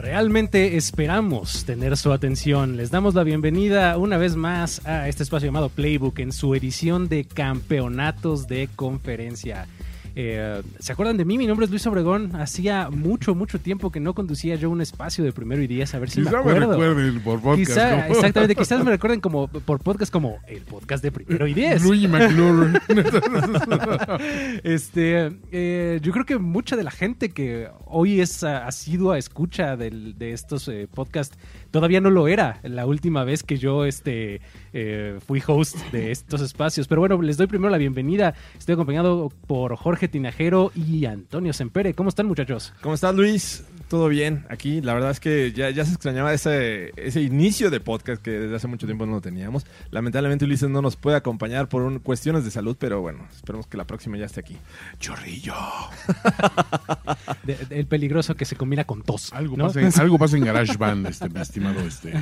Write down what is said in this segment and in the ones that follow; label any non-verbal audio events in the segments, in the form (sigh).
Realmente esperamos tener su atención. Les damos la bienvenida una vez más a este espacio llamado Playbook en su edición de campeonatos de conferencia. Eh, ¿Se acuerdan de mí? Mi nombre es Luis Obregón. Hacía mucho, mucho tiempo que no conducía yo un espacio de primero y diez. A ver si Quizá me me acuerdo. recuerden por podcast. Quizá, exactamente, quizás me recuerden como por podcast como el podcast de primero y diez. Luigi McClure. (laughs) Este, eh, yo creo que mucha de la gente que hoy es ah, asidua escucha del- de estos eh, podcasts todavía no lo era la última vez que yo este, eh, fui host de estos espacios. Pero bueno, les doy primero la bienvenida. Estoy acompañado por Jorge Tinajero y Antonio Sempere. ¿Cómo están, muchachos? ¿Cómo estás, Luis? ¿Todo bien? Aquí, la verdad es que ya, ya se extrañaba ese, ese inicio de podcast que desde hace mucho tiempo no lo teníamos. Lamentablemente, Ulises no nos puede acompañar por un- cuestiones de salud, pero bueno, esperemos que la próxima ya esté aquí. Chorrillo. (laughs) De- de- el peligroso que se combina con tos. Algo, ¿no? pasa en, (laughs) algo pasa en GarageBand, este, mi estimado, este,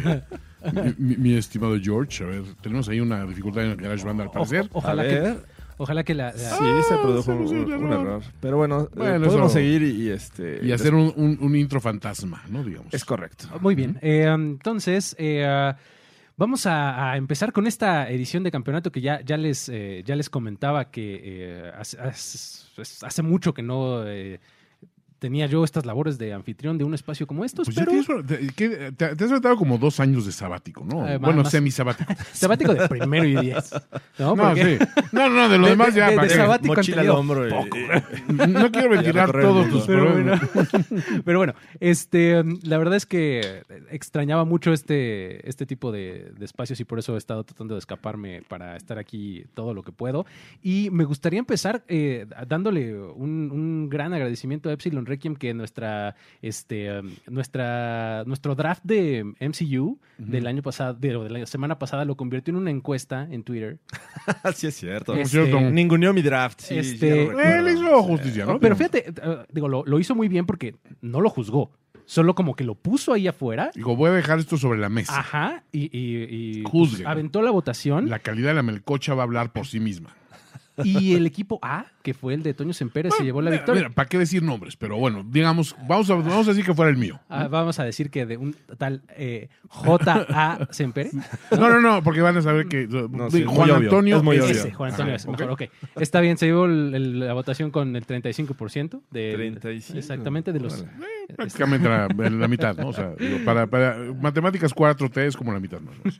mi, mi- mi estimado George. A ver, tenemos ahí una dificultad en GarageBand al parecer. O- ojalá, A que, ver. Ojalá que la... la- Sí, se produjo un, error. Pero bueno, eh, Bueno, podemos eso- seguir y, y, este... Y hacer un, un- un intro fantasma, ¿no? Digamos. Es correcto. Muy bien. Eh, entonces, eh, ah, vamos a, a empezar con esta edición de campeonato que ya, ya, les, eh, ya les comentaba que eh, hace, hace- hace mucho que no eh, tenía yo estas labores de anfitrión de un espacio como estos, Pues pero tienes, te, ¿qué? te- te has aventado como dos años de sabático, ¿no? Eh, bueno, más- semisabático. (laughs) sabático de primero y diez. No, No, sí. No, no, de lo De- demás de- ya. de- ¿para de sabático Mochila al hombro. y- poco. No quiero ventilar todos tus Pero problemas. bueno, (laughs) pero bueno, este, la verdad es que extrañaba mucho este, este tipo de, de espacios y por eso he estado tratando de escaparme para estar aquí todo lo que puedo. Y me gustaría empezar eh, dándole un, un gran agradecimiento a Epsilon Requiem que nuestra, este, um, nuestra, nuestro draft de MCU del año pasado, de, de la semana pasada, lo convirtió en una encuesta en Twitter. (laughs) sí, es cierto. Por Este, cierto. Ninguneó mi draft. Sí, Este-. Él hizo justicia, ¿no? Pero fíjate, eh, digo, lo, lo hizo muy bien porque no lo juzgó. Solo como que lo puso ahí afuera. Digo, voy a dejar esto sobre la mesa. Ajá. Y, y- y, Juzguen. pues, aventó la votación. La calidad de la melcocha va a hablar por sí misma. Y el equipo A, que fue el de Toño Sempere, se llevó la Mira, victoria. Mira, ¿para qué decir nombres? Pero bueno, digamos, vamos a, vamos a decir que fuera el mío. Ah, vamos a decir que de un tal eh, J.A. Sempere. No, no, no, porque van a saber que No, sí, Juan muy obvio, Antonio es muy obvio. Ese, Juan Antonio Ajá, es mejor. Ok. Está bien, se llevó el- el- la votación con el 35%. De, 35. Exactamente, de los. Órale. Eh, prácticamente la, la mitad, ¿no? O sea, para, para matemáticas 4T es como la mitad más o menos.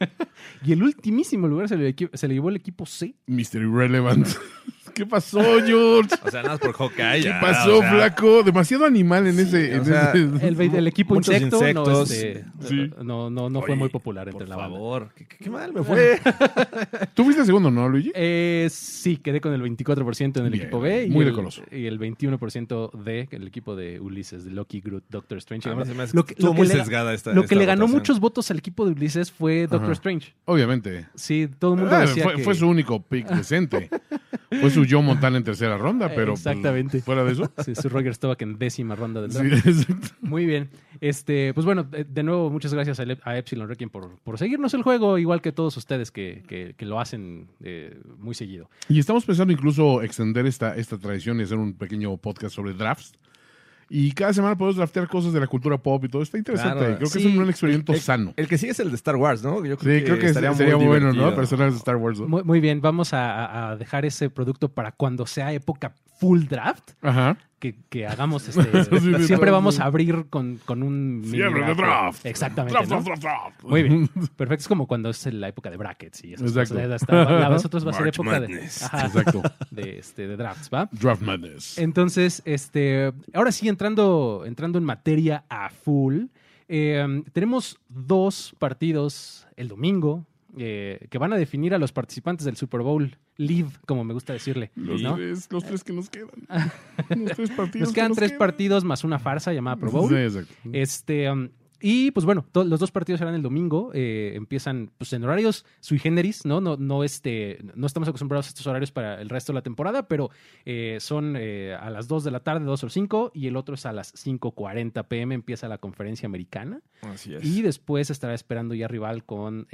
Y el ultimísimo lugar se le, se le llevó el equipo C. Mr. Irrelevant. (laughs) ¿Qué pasó, George? O sea, nada más por Hawkeye. ¿Qué ya, pasó, o sea, flaco? Demasiado animal en ese. en o sea, ese- El, el equipo insecto no, insectos. este, Sí. no, no, no fue Oye, muy popular entre Por la banda. favor. ¿Qué, mal me fue. (laughs) Tú fuiste segundo, ¿no, Luigi? Eh, sí, quedé con el 24% en el Bien, equipo B. Y muy el, decoroso. Y el 21% de el equipo de Ulises, de Loki, Groot, Doctor Strange. A mí se me hace lo que estuvo lo muy le, sesgada esta- lo esta que le ganó votación. muchos votos al equipo de Ulises fue Doctor Ajá. Strange. Obviamente. Sí, todo el mundo Ah, decía fue, que... fue su único pick decente. (laughs) fue su Joe Montana en tercera ronda, pero. pues, Exactamente. fuera de eso. (laughs) Sí, su Roger Staubach en décima ronda del Sí, draft. exacto. Muy bien. Este, pues bueno, de, de nuevo, muchas gracias a Epsilon Requiem por, por seguirnos el juego, igual que todos ustedes que, que- que lo hacen eh, muy seguido. Y estamos pensando incluso extender esta, esta tradición y hacer un pequeño podcast sobre drafts. Y cada semana podemos draftear cosas de la cultura pop y todo. Está interesante. Claro. creo que Sí. es un, un experimento El- sano. El que sigue es el de Star Wars, ¿no? Yo Sí, creo que estaría sería muy bueno, ¿no? Personajes de Star Wars. ¿no? Muy, muy bien, vamos a dejar ese producto para cuando sea época full draft. Ajá. Que, que hagamos (laughs) este. Sí, siempre vamos a abrir con, con un. Fiebre de draft. Exactamente. Draft, ¿no? draft, draft, draft. Muy bien. (laughs) Perfecto. Es como cuando es la época de brackets y esas Exacto. cosas. Hasta- la vosotros (laughs) va a ser época Madness. de, ajá, Exacto. de, este, de drafts, ¿va? Draft Madness. Entonces, este, ahora sí, entrando, entrando en materia a full, eh, tenemos dos partidos el domingo eh, que van a definir a los participantes del Super Bowl Live, como me gusta decirle. Los, ¿no? tres, los tres que nos quedan. (laughs) Los tres partidos. Nos que quedan tres quedan. partidos más una farsa llamada Pro Bowl. Sí, exacto. Este, um, y pues bueno, to- los dos partidos serán el domingo. eh, empiezan pues en horarios sui generis, ¿no? No, no, este, no estamos acostumbrados a estos horarios para el resto de la temporada, pero eh, son eh, a las 2 de la tarde, 2 o 5, y el otro es a las 5.40 pm. Empieza la conferencia americana. Así es. Y después estará esperando ya rival con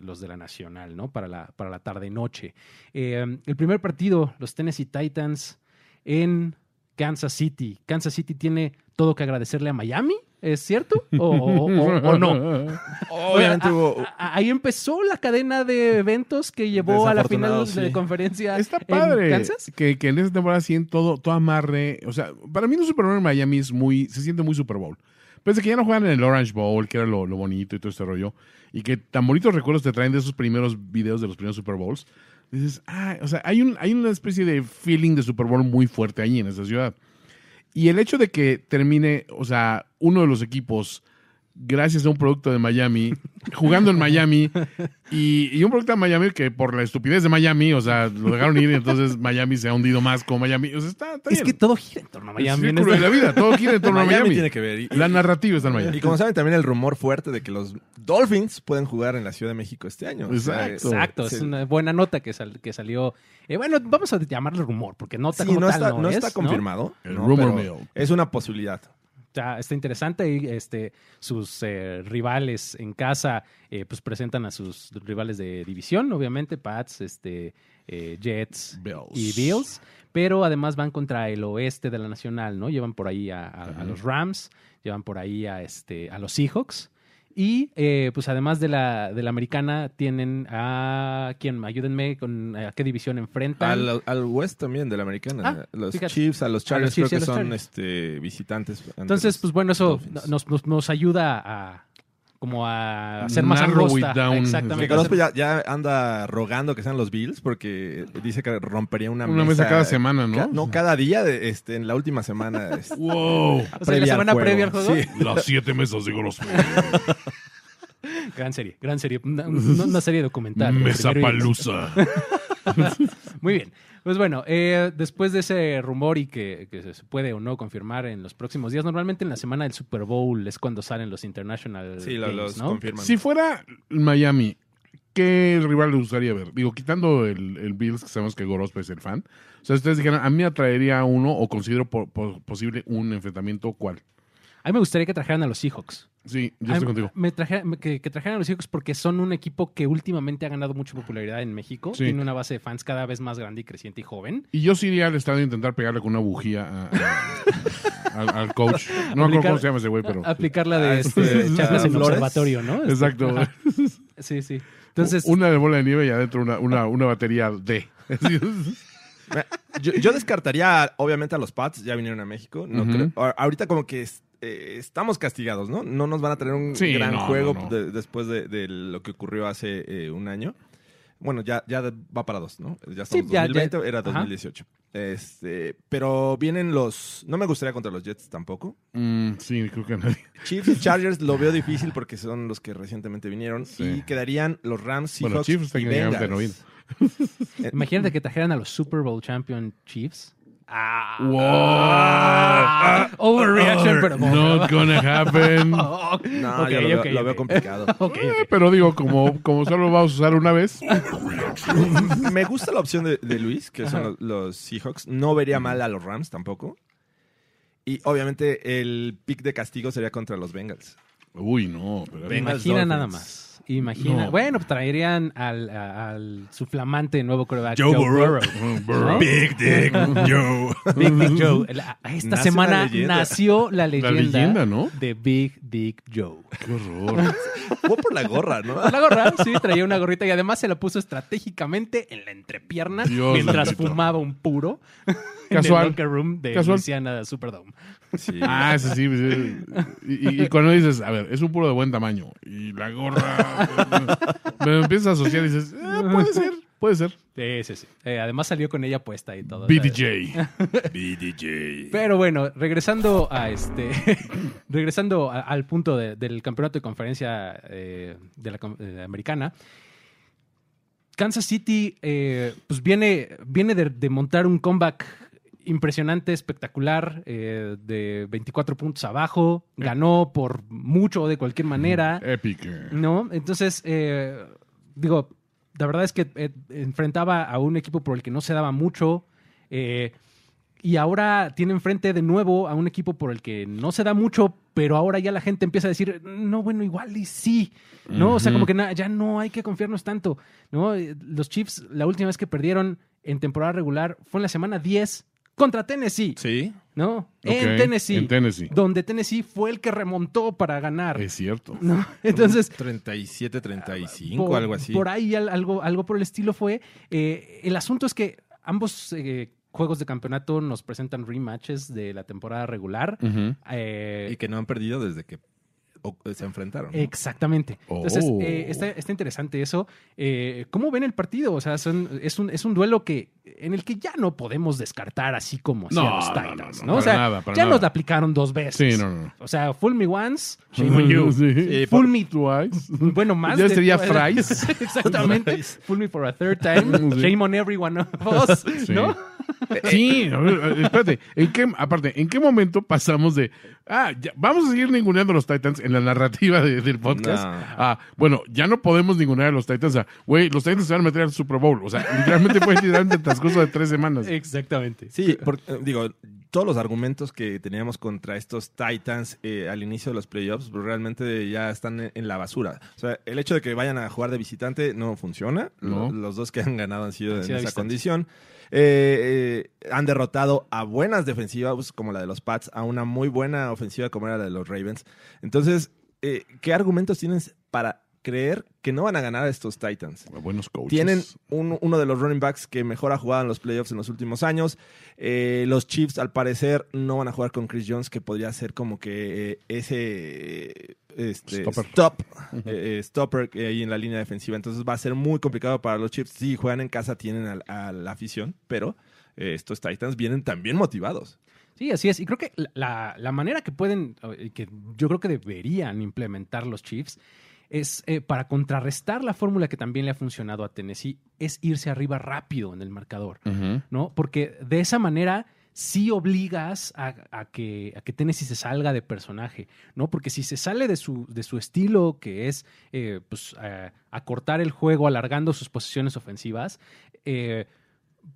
los de la Nacional, ¿no? Para la, para la tarde-noche. Eh, el primer partido, los Tennessee Titans en Kansas City. Kansas City tiene todo que agradecerle a Miami, ¿es cierto? ¿O, o- o- o no? (laughs) Obviamente hubo... ahí empezó la cadena de eventos que llevó a la final de conferencia Está en padre Kansas. que, que en esta temporada sí en todo, todo amarre. O sea, para mí un Super Bowl en Miami es muy, se siente muy Super Bowl. Pese a que ya no juegan en el Orange Bowl, que era lo, lo bonito y todo este rollo, y que tan bonitos recuerdos te traen de esos primeros videos de los primeros Super Bowls, dices, ah, o sea, hay, un, hay una especie de feeling de Super Bowl muy fuerte ahí en esa ciudad. Y el hecho de que termine, o sea, uno de los equipos, gracias a un producto de Miami, jugando en Miami, y, y un producto de Miami que por la estupidez de Miami, o sea, lo dejaron ir y entonces Miami se ha hundido más con Miami. O sea, está, está Es que todo gira en torno a Es el Miami. de la vida, todo gira en torno a Miami, tiene que ver. Y, La narrativa está en Miami. y como saben, también el rumor fuerte de que los Dolphins pueden jugar en la Ciudad de México este año. Exacto. Es una buena nota que, sal- que salió. Eh, bueno, vamos a llamarle rumor, porque nota Sí, como no, tal está, no, no es, está ¿no? confirmado. El rumor Pero. Es una posibilidad. Está, está interesante y este, sus eh, rivales en casa eh, pues presentan a sus rivales de división, obviamente, Pats, este, eh, Jets Bills. y Bills, pero además van contra el oeste de la Nacional, ¿no? Llevan por ahí a, a- a los Rams, llevan por ahí a, este, a los Seahawks. Y eh, pues además de la, de la americana, tienen a quién, ayúdenme con a qué división enfrentan. Al, al West también de la americana. Ah, los fíjate. Chiefs, a los Chargers creo que son Chargers. este, visitantes. ante Ences, los pues bueno, eso nos, nos, nos ayuda a como a hacer más angosta. Exactamente. Orozco ya, ya anda rogando que sean los Bills porque dice que rompería una, Una mesa cada semana, ¿no? Ca- no, cada día de, este, en la última semana. (laughs) este, Wow. O sea, la semana previa al juego. Sí. (laughs) Las siete mesas de Goros. (laughs) Gran serie, gran serie. Una, serie documental. Mesa palusa. Muy bien. Pues bueno, eh, después de ese rumor y que, que se puede o no confirmar en los próximos días, normalmente en la semana del Super Bowl es cuando salen los International Sí, lo- Games, los ¿no? confirman. Si fuera Miami, ¿qué rival le gustaría ver? Digo, quitando el, el Bills, que sabemos que Gorospe es el fan. O sea, ustedes dijeran, a mí me atraería uno o considero po- po- posible un enfrentamiento, ¿cuál? A mí me gustaría que trajeran a los Seahawks. Sí, yo A estoy contigo. Me traje- me- que, que trajeran a los Seahawks porque son un equipo que últimamente ha ganado mucha popularidad en México. Sí. Tiene una base de fans cada vez más grande y creciente y joven. Y yo sí iría al estadio a intentar pegarle con una bujía a- a- al, al coach. No me acuerdo cómo se llama ese güey, pero... Aplicar la Ah, de este, en Flores. observatorio, ¿no? Este, Exacto. ajá. Sí, sí. Entonces, una de bola de nieve y adentro una, una, una batería D. (laughs) Yo, yo descartaría, obviamente, a los Pats. Ya vinieron a México. No creo- ahorita como que es- eh, estamos castigados, ¿no? No nos van a tener un Sí, gran no, juego no, no. de- después de, de lo que ocurrió hace eh, un año. Bueno, ya, ya va para dos, ¿no? Ya estamos Sí, ya- 2020, ya- era ajá. 2018. Este, pero vienen los... No me gustaría contra los Jets tampoco. Mm, sí, creo que nadie. (laughs) Chiefs y Chargers lo veo difícil porque son los que recientemente vinieron. Sí. Y quedarían los Rams, Seahawks Bueno, Chiefs y no Bengals. imagínate que trajeran a los Super Bowl Champion Chiefs. Ah, Wow. Ah, overreaction, pero Not gonna happen. (laughs) No, ok, yo lo, veo, ok, lo veo complicado. (laughs) Eh, pero digo, como, como solo lo vamos a usar una vez, Me gusta la opción de, de Luis, que son los, los Seahawks. No vería mal a los Rams tampoco. Y obviamente el pick de castigo sería contra los Bengals. uy, no. Pero Bengals Imagina Dolphins. nada más. Imagina. No. Bueno, pues traerían al, a- al su flamante nuevo quarterback, Joe (laughs) Burrow. ¿no? Big Dick (laughs) Joe. Big Dick Joe. La- esta Nace semana la leyenda. nació la leyenda, leyenda, ¿no? de Big Dick Joe. Qué horror. (laughs) Fue por la gorra, ¿no? La gorra, sí, traía una gorrita y además se la puso estratégicamente en la entrepierna Dios mientras bendito. fumaba un puro Casual. en el locker room de Casual. Louisiana Superdome. Sí. Ah, sí, sí. sí. Y, y- y cuando dices, a ver, es un puro de buen tamaño. Y la gorra. (laughs) Me empiezas a asociar y dices, "Ah, puede ser, puede ser. Sí, sí, sí. Eh, además salió con ella puesta y todo. BDJ. (laughs) BDJ. Pero bueno, regresando a este, (laughs) regresando a- al punto de- del campeonato de conferencia eh, de la eh, americana, Kansas City, eh, pues viene, viene de, de montar un comeback impresionante, espectacular, eh, de 24 puntos abajo, ganó por mucho de cualquier manera. (laughs) Epic. ¿No? Entonces, eh, digo, la verdad es que eh, enfrentaba a un equipo por el que no se daba mucho. y ahora tiene enfrente de nuevo a un equipo por el que no se da mucho, pero ahora ya la gente empieza a decir, no, bueno, igual y sí, ¿no? O sea, como que ya no hay que confiarnos tanto, ¿no? Los Chiefs, la última vez que perdieron en temporada regular fue en la semana 10 contra Tennessee, Sí. ¿no? En Tennessee. En Tennessee. Donde Tennessee fue el que remontó para ganar, Es cierto. ¿no? (laughs) Entonces, 37, 35, por, algo así. Por ahí al- algo, algo por el estilo fue. Eh, el asunto es que ambos eh, juegos de campeonato nos presentan rematches de la temporada regular. Eh, Y que no han perdido desde que se enfrentaron. ¿no? Exactamente. Entonces, Oh. eh, está, está interesante eso. Eh, ¿Cómo ven el partido? O sea, son- es, un, es un duelo que en el que ya no podemos descartar así como hacían No, los no, Titans. no, ¿no? no, O sea, para nada, para ya nada. nos la aplicaron dos veces. Sí, no, no. O sea, fool me once, shame (laughs) on you. Sí. Sí, Fool me Twice. (laughs) Bueno, más. Ya de- sería Fries. (laughs) Exactamente. Fool me for a third time. Sí. Shame on every one of us. Sí. ¿No? Sí, a ver, espérate, ¿en qué, aparte, ¿en qué momento pasamos de, ah, ya, vamos a seguir ninguneando a los Titans en la narrativa de- del podcast? No. Ah, bueno, ya no podemos ningunear a los Titans, a, güey, los Titans se van a meter al Super Bowl, o sea, literalmente fue literalmente el transcurso de tres semanas. Exactamente. Sí, porque, eh, digo, todos los argumentos que teníamos contra estos Titans eh, al inicio de los playoffs realmente ya están en, la basura. O sea, el hecho de que vayan a jugar de visitante no funciona. No. Lo- Los dos que han ganado han sido Han en esa visitante. condición. Eh, eh, han derrotado a buenas defensivas como la de los Pats, a una muy buena ofensiva como era la de los Ravens. Entonces, eh, ¿qué argumentos tienes para creer que no van a ganar a estos Titans? Buenos coaches. Tienen un- uno de los running backs que mejor ha jugado en los playoffs en los últimos años. Eh, los Chiefs, al parecer, no van a jugar con Chris Jones, que podría ser como que eh, ese este, Stopper. stop, eh, eh, stopper hay en la línea defensiva. Entonces va a ser muy complicado para los Chiefs. Sí, juegan en casa, tienen al- a, la afición, pero eh, estos Titans vienen también motivados. Sí, así es. Y creo que la, la manera que pueden, que yo creo que deberían implementar los Chiefs es eh, para contrarrestar la fórmula que también le ha funcionado a Tennessee, es irse arriba rápido en el marcador. ¿no? Porque de esa manera sí obligas a, a que, a que Tennessee se salga de personaje, ¿no? Porque si se sale de su, de su estilo, que es eh, pues, eh, acortar el juego alargando sus posiciones ofensivas, eh,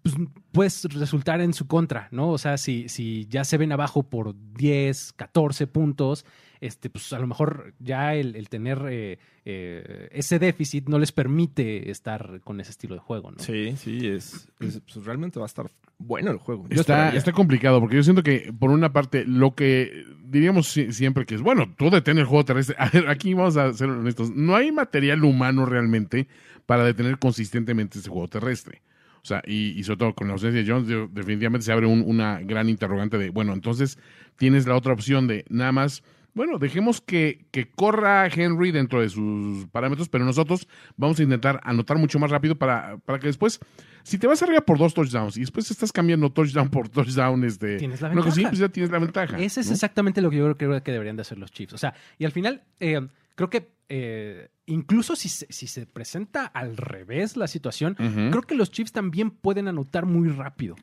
pues, puedes resultar en su contra, ¿no? O sea, si, si ya se ven abajo por 10, 14 puntos, este, pues a lo mejor ya el, el tener eh, eh, ese déficit no les permite estar con ese estilo de juego, ¿no? Sí, sí, es, es- pues, realmente va a estar bueno el juego. Está, está complicado porque yo siento que, por una parte, lo que diríamos si- siempre que es, bueno, tú detén el juego terrestre. (laughs) A ver, aquí vamos a ser honestos. No hay material humano realmente para detener consistentemente ese juego terrestre. O sea, y, y sobre todo con la ausencia de Jones, definitivamente se abre un- una gran interrogante de, bueno, entonces tienes la otra opción de nada más, bueno, dejemos que, que corra Henry dentro de sus parámetros, pero nosotros vamos a intentar anotar mucho más rápido para, para que después, si te vas arriba por dos touchdowns y después estás cambiando touchdown por touchdown, este, Tienes la cosilla, ventaja. pues ya tienes la ventaja. Ese es ¿no? exactamente lo que yo creo que deberían de hacer los Chiefs. O sea, y al final, eh, creo que eh, incluso si se, si se presenta al revés la situación, creo que los Chiefs también pueden anotar muy rápido.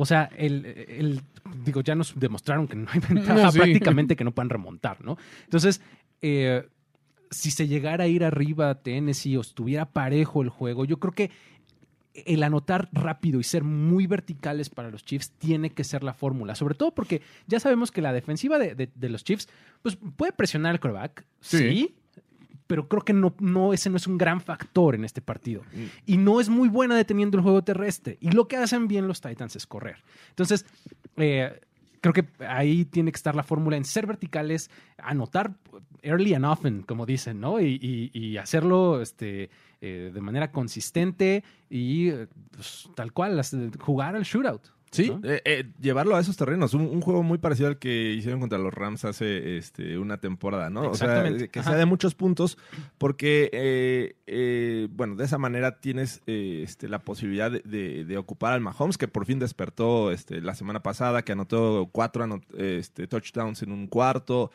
O sea, el, el- digo, ya nos demostraron que no hay ventaja No, sí. prácticamente que no puedan remontar, ¿no? Entonces, eh, si se llegara a ir arriba Tennessee o estuviera parejo el juego, yo creo que el anotar rápido y ser muy verticales para los Chiefs tiene que ser la fórmula. Sobre todo porque ya sabemos que la defensiva de, de- de los Chiefs pues, puede presionar al quarterback, sí. Sí. Pero creo que no, no, ese no es un gran factor en este partido. Y no es muy buena deteniendo el juego terrestre. Y lo que hacen bien los Titans es correr. Entonces, eh, creo que ahí tiene que estar la fórmula en ser verticales, anotar early and often, como dicen, ¿no? Y, y- y hacerlo este, eh, de manera consistente y eh, pues, tal cual, jugar al shootout. Sí, ¿no? eh, eh, llevarlo a esos terrenos. Un, un juego muy parecido al que hicieron contra los Rams hace este, una temporada, ¿no? O sea, Exactamente. que Ajá. sea de muchos puntos, porque, eh, eh, bueno, de esa manera tienes eh, este, la posibilidad de, de- de ocupar al Mahomes, que por fin despertó este, la semana pasada, que anotó cuatro anot- este, touchdowns en un cuarto,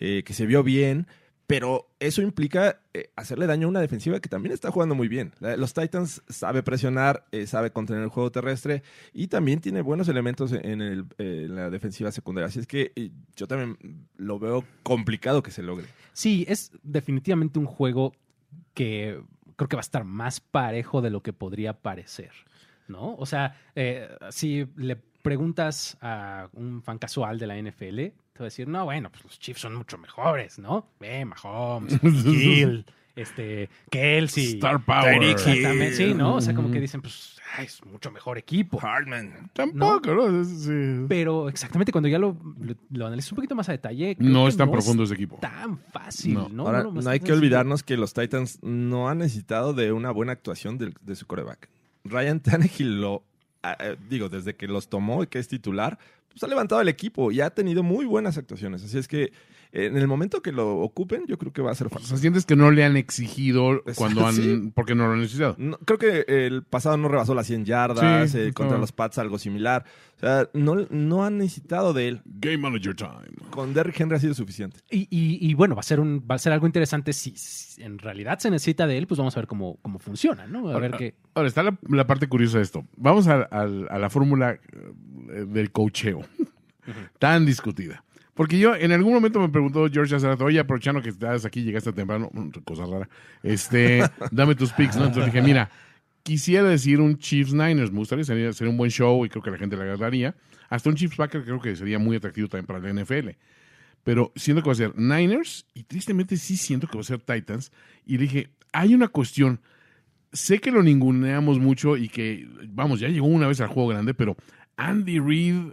eh, que se vio bien. Pero eso implica eh, hacerle daño a una defensiva que también está jugando muy bien. Los Titans sabe presionar, eh, sabe contener el juego terrestre y también tiene buenos elementos en, el, eh, en la defensiva secundaria. Así es que eh, yo también lo veo complicado que se logre. Sí, es definitivamente un juego que creo que va a estar más parejo de lo que podría parecer, ¿no? O sea, eh, si le preguntas a un fan casual de la NFL, te va a decir, no, bueno, pues los Chiefs son mucho mejores, ¿no? Ve, Mahomes, (laughs) Hill, este, Kelsey. Star Power. Exactamente, sí, ¿no? O sea, como que dicen, pues, ay, es mucho mejor equipo. Hardman. Tampoco, ¿no? Sí. Pero exactamente cuando ya lo, lo, lo analizas un poquito más a detalle, No es tan profundo ese equipo. tan fácil, No. ¿no? Ahora, No, no, no, hay que olvidarnos que los Titans no han necesitado de una buena actuación de, su coreback. Ryan Tannehill lo, ah, eh, digo, desde que los tomó y que es titular, pues ha levantado el equipo y ha tenido muy buenas actuaciones. Así es que eh, en el momento que lo ocupen, yo creo que va a ser O fácil. sea, sientes que no le han exigido cuando han. Sí. Porque no lo han necesitado. No, creo que el pasado no rebasó las 100 yardas, Sí, eh, contra no. los Pats algo similar. O sea, no, no han necesitado de él. Game Manager Time. Con Derrick Henry ha sido suficiente. Y, y- y bueno, va a ser un, va a ser algo interesante si, si en realidad se necesita de él, pues vamos a ver cómo, cómo funciona, ¿no? A ver qué. Ahora, está la, la parte curiosa de esto. Vamos a, a- a la fórmula eh, del cocheo. Tan discutida. Porque yo en algún momento me preguntó George hace rato, oye, aprovechando que estás aquí, llegaste temprano, mm, cosa rara, este, (laughs) dame tus picks, ¿no? Entonces dije, mira, quisiera decir un Chiefs Niners, me gustaría sería, sería un buen show y creo que la gente le agradaría. Hasta un Chiefs Packers creo que sería muy atractivo también para la NFL. Pero siento que va a ser Niners y tristemente sí siento que va a ser Titans. Y dije, hay una cuestión. Sé que lo ninguneamos mucho y que, vamos, ya llegó una vez al juego grande, pero Andy Reid,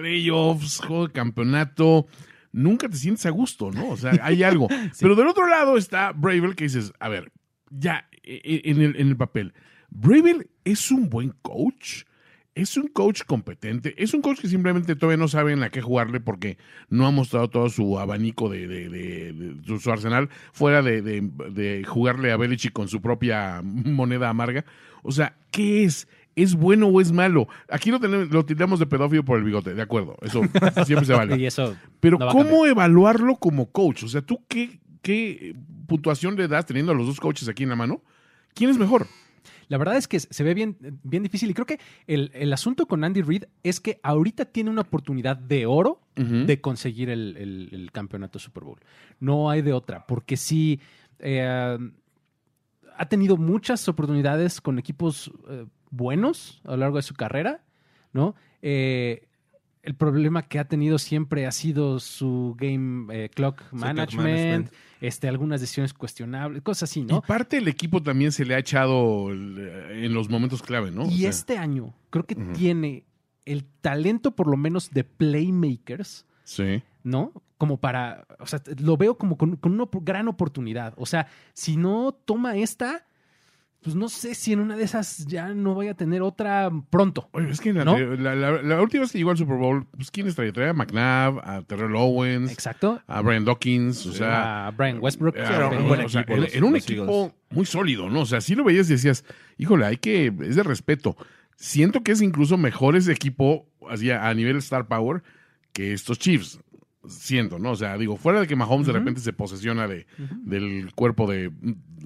playoffs, juego de campeonato, nunca te sientes a gusto, ¿no? O sea, hay algo. (laughs) Pero del otro lado está Bravel que dices, a ver, ya e- e- en el, en el papel, Bravel es un buen coach. Es un coach competente. Es un coach que simplemente todavía no sabe en la que jugarle porque no ha mostrado todo su abanico de, de- de- de- su, arsenal fuera de jugarle a Belichick con su propia moneda amarga. O sea, ¿qué es? ¿Es bueno o es malo? Aquí lo, tenemos, lo tiramos de pedófilo por el bigote, de acuerdo. Eso siempre se vale. (laughs) Y eso. Pero no ¿cómo evaluarlo como coach? O sea, ¿tú qué, qué puntuación le das teniendo a los dos coaches aquí en la mano? ¿Quién es mejor? La verdad es que se ve bien, bien difícil. Y creo que el, el asunto con Andy Reid es que ahorita tiene una oportunidad de oro de conseguir el, el- el campeonato Super Bowl. No hay de otra, porque sí eh, ha tenido muchas oportunidades con equipos eh, buenos a lo largo de su carrera, ¿no? Eh, el problema que ha tenido siempre ha sido su game eh, clock management, management. Este, algunas decisiones cuestionables, cosas así, ¿no? Y parte del equipo también se le ha echado en los momentos clave, ¿no? O Y sea, este año creo que tiene el talento, por lo menos, de playmakers, Sí. ¿no? Como para, o sea, lo veo como con, con una gran oportunidad. O sea, si no toma esta, pues no sé si en una de esas ya no vaya a tener otra pronto. Oye, es que la, ¿No? la- la- la última vez que llegó al Super Bowl, pues ¿quién traía? Traía a McNabb, a Terrell Owens, Exacto. a Brian Dawkins, o sea... a Brian Westbrook. era, era un buen o sea, equipo era- los- era un equipo muy sólido, ¿no? O sea, si lo veías y decías, híjole, hay que, es de respeto. Siento que es incluso mejor ese equipo así, a nivel Star Power que estos Chiefs. Siento, ¿no? O sea, digo, fuera de que Mahomes de repente se posesiona de, del cuerpo de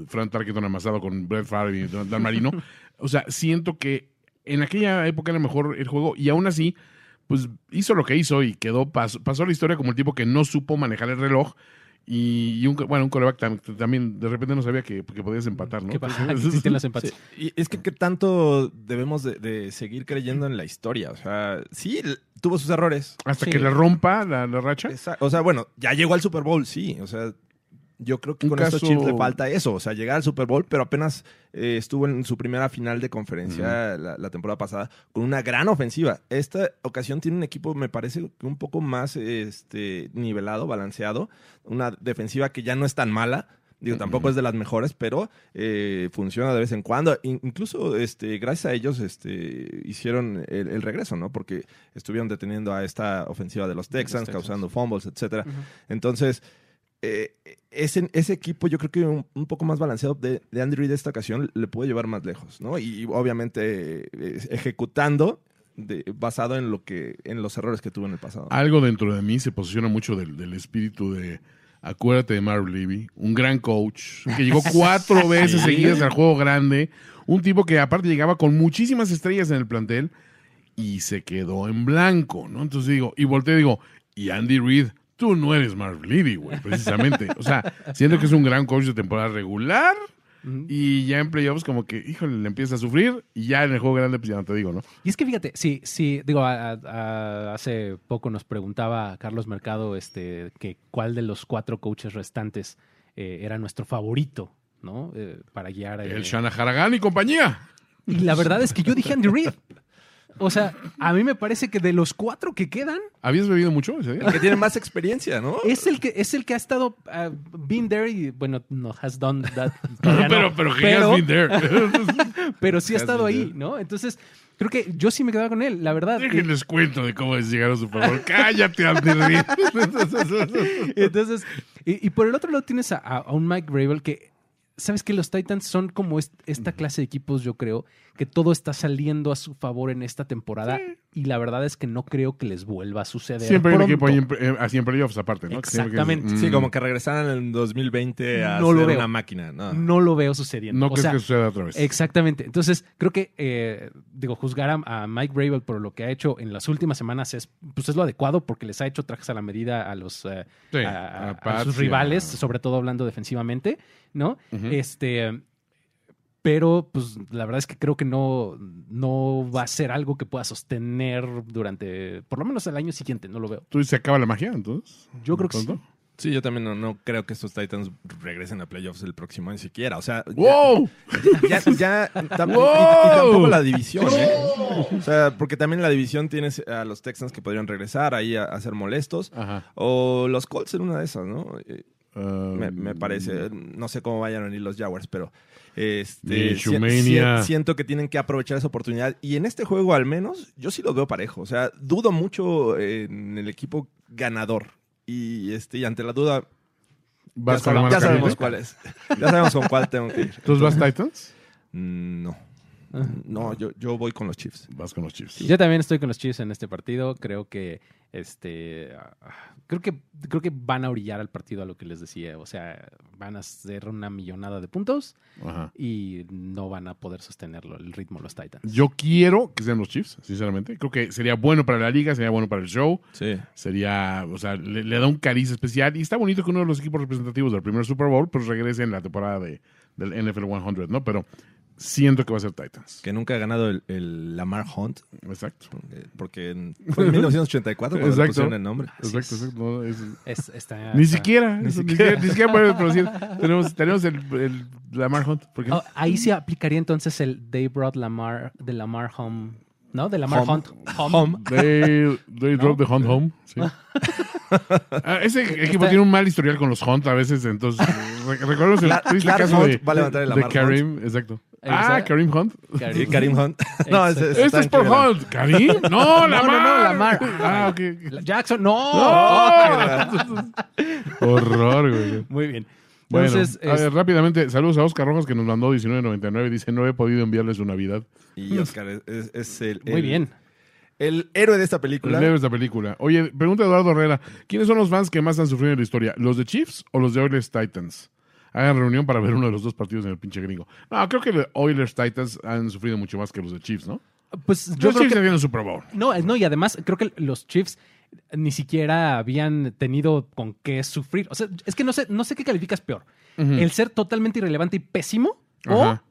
Frank Tarkenton amasado con Brett Favre y Dan Marino. o sea, siento que en aquella época era mejor el juego y aún así, pues hizo lo que hizo y quedó, pasó, pasó la historia como el tipo que no supo manejar el reloj y, y un, bueno, un coreback tam- también de repente no sabía que, que podías empatar, ¿no? ¿Qué pasa? Que existen (laughs) los empates. Sí, Y es que qué tanto debemos de, de seguir creyendo en la historia. O sea, sí, tuvo sus errores. Hasta Sí. que le rompa la, la racha. O sea, bueno, ya llegó al Super Bowl, sí. O sea, Yo creo que Un con caso- estos Chiefs le falta eso, o sea, llegar al Super Bowl, pero apenas eh, estuvo en su primera final de conferencia la, la temporada pasada con una gran ofensiva. Esta ocasión tiene un equipo, me parece, un poco más este, nivelado, balanceado, una defensiva que ya no es tan mala. Digo, tampoco es de las mejores, pero eh, funciona de vez en cuando. In- incluso, este, gracias a ellos, este, hicieron el, el regreso, ¿no? Porque estuvieron deteniendo a esta ofensiva de los Texans, Texans. causando fumbles, etcétera. Entonces, eh, ese, ese equipo yo creo que un, un poco más balanceado de, de Andy Reid esta ocasión le puede llevar más lejos, ¿no? Y, obviamente eh, ejecutando de- basado en lo que en los errores que tuvo en el pasado. Algo dentro de mí se posiciona mucho del, del espíritu de acuérdate de Marv Levy, un gran coach que llegó (laughs) cuatro veces seguidas al juego grande, un tipo que aparte llegaba con muchísimas estrellas en el plantel y se quedó en blanco, ¿no? Entonces digo, y volteo y digo, y Andy Reid, tú no eres Marv Levy, güey, precisamente. O sea, siento que es un gran coach de temporada regular y ya en playoffs como que, híjole, le empieza a sufrir y ya en el juego grande pues ya no te digo, ¿no? Y es que fíjate, sí, sí, digo, a- a- hace poco nos preguntaba Carlos Mercado este, que cuál de los cuatro coaches restantes eh, era nuestro favorito, ¿no? Eh, para guiar. eh, El Shana Haragán y compañía. Y la verdad es que yo dije Andy Reid. O sea, a mí me parece que de los cuatro que quedan, ¿Habías bebido mucho ese día? El que tiene más experiencia, ¿no? es el que, es el que ha estado uh, been there y, bueno, no has done that. (laughs) todavía no, pero, pero, he has been there. (laughs) pero sí ha estado ahí. ¿no? Entonces, creo que yo sí me quedaba con él, la verdad. Déjenles cuento de cómo es llegar a Super Bowl. (laughs) Cállate, Andy. Entonces, y, y por el otro lado tienes a, a- a un Mike Gravel que, ¿sabes que Los Titans son como est- esta clase de equipos, yo creo, que todo está saliendo a su favor en esta temporada y la verdad es que no creo que les vuelva a suceder. Siempre hay un equipo pronto. en- eh, así en playoffs aparte, ¿no? Que Exactamente. Sí, mm, como que regresaran en 2020 a No lo ser veo. una máquina. No. No lo veo sucediendo. No O crees sea, que suceda otra vez. Exactamente. Entonces, creo que, eh, digo, juzgar a, a Mike Gravel por lo que ha hecho en las últimas semanas es, pues es lo adecuado porque les ha hecho trajes a la medida a los eh, Sí, a, a- a a Pats sus rivales, sobre todo hablando defensivamente, ¿no? Este, pero, pues, la verdad es que creo que no, no va a ser algo que pueda sostener durante, por lo menos el año siguiente, no lo veo. ¿Tú dices se acaba la magia, entonces? Yo creo que sí. Sí, yo también no, no creo que estos Titans regresen a playoffs el próximo año siquiera. O sea, ya- ¡Wow! ya, ya, tam- y- tampoco la división, ¿eh? O sea, porque también la división tienes a los Texans que podrían regresar ahí a, a ser molestos. Ajá. O los Colts en una de esas, ¿no? Um, me, me parece. No sé cómo vayan a venir los Jaguars, pero este, si- si- siento que tienen que aprovechar esa oportunidad. Y en este juego, al menos, yo sí los veo parejo. O sea, dudo mucho en el equipo ganador. Y, este, y ante la duda, ¿Vas ya, sab- sabemos cuál es. Ya sabemos con cuál tengo que ir. ¿Tú vas Titans? Mm, No. No, yo, yo voy con los Chiefs. Vas con los Chiefs. Yo también estoy con los Chiefs en este partido. Creo que este ah, creo que creo que van a orillar al partido a lo que les decía. O sea, van a hacer una millonada de puntos Ajá. y no van a poder sostenerlo, el ritmo los Titans. Yo quiero que sean los Chiefs, sinceramente. Creo que sería bueno para la liga, sería bueno para el show. Sí. Sería, o sea, le, le da un cariz especial. Y está bonito que uno de los equipos representativos del primer Super Bowl pues regrese en la temporada de, del NFL 100, ¿no? Pero siento que va a ser Titans. Que nunca ha ganado el, el Lamar Hunt. Exacto. eh, Porque en, fue en 1984 cuando le Exacto. pusieron el nombre. Así Exacto, exacto. No, es- Es- está- ni está- siquiera, ni siquiera. siquiera, ni siquiera podemos producir. (laughs) Tenemos, tenemos el, el Lamar Hunt. ¿Por qué? Oh, ahí sí aplicaría entonces el They brought Lamar de Lamar Home, ¿no? De Lamar Home. Hunt. Home. They, they drove the Hunt home. Sí. (laughs) Ah, ese equipo tiene un mal historial con los Hunt a veces, entonces re- recordemos el Cla- triste Clark caso Hunt de, va a levantar el de Lamar Karim, exacto. Ah. Karim Hunt. Sí, Karim Hunt. (laughs) no, ese, ese Este es por. Hunt. ¿Karim? (laughs) No, No, Lamar. no, no, Lamar. Ah, ok. Jackson, no. ¡No! (laughs) Horror, güey. Muy bien. Bueno, Entonces, a es- ver, rápidamente, saludos a Oscar Rojas que nos mandó 19.99. Dice, no he podido enviarle su Navidad. Y Oscar es, es- es el, muy el- bien. el héroe de esta El película. héroe de esta película. Oye, pregunta Eduardo Herrera. ¿Quiénes son los fans que más han sufrido en la historia? ¿Los de Chiefs o los de Oilers Titans? Hagan reunión para ver uno de los dos partidos en el pinche gringo. No, creo que los Oilers Titans han sufrido mucho más que los de Chiefs, ¿no? Pues yo Los creo Chiefs que Super Bowl. No, no, y además creo que los Chiefs ni siquiera habían tenido con qué sufrir. O sea, es que no sé, no sé qué calificas peor. El ser totalmente irrelevante y pésimo Ajá. o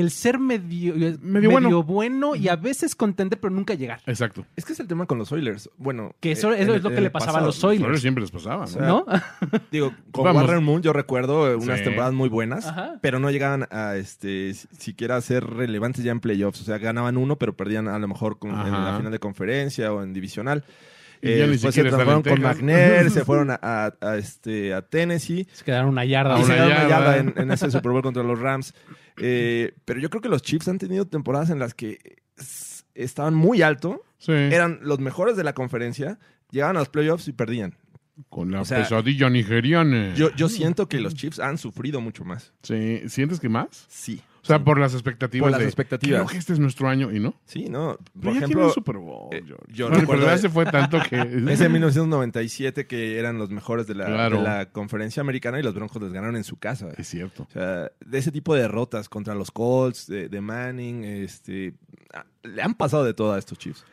el ser medio, Medio medio, bueno. bueno. y a veces contender, pero nunca llegar. Exacto. Es que es el tema con los Oilers. Bueno, Que eso- eh, eso en es lo que le pasaba a los. Oilers. Pero siempre les pasaba. ¿no? sea, ¿No? (laughs) Digo, con Vamos. Warren Moon yo recuerdo eh, unas Sí. temporadas muy buenas, Ajá. pero no llegaban a este si- siquiera a ser relevantes ya en playoffs. O sea, ganaban uno, pero perdían a lo mejor con- en la final de conferencia o en divisional. Y Eh, después se en con. McNair, se (laughs) fueron a, a- a, este, a Tennessee. Se quedaron una yarda. Y una se dieron una yarda. yarda en, en ese Super Bowl contra los Rams. Eh, pero yo creo que los Chiefs han tenido temporadas en las que estaban muy alto, Sí. eran los mejores de la conferencia, llegaban a los playoffs y perdían. Con la o sea, pesadilla nigeriana. Yo, yo siento que los Chiefs han sufrido mucho más. Sí. ¿Sientes que más? Sí. O sea, por las expectativas. Por las de, expectativas. Creo que este es nuestro año y no. Sí, ¿no? Pero Por ya ejemplo, tienen Super Bowl. eh, yo Bueno, recuerdo pero ya de- se fue tanto que. (laughs) ese en 1997 que eran los mejores de la, Claro. de la conferencia americana y los Broncos les ganaron en su casa. Es cierto. O sea, de ese tipo de derrotas contra los Colts, de, de Manning, este, ah, le han pasado de todo a estos Chiefs.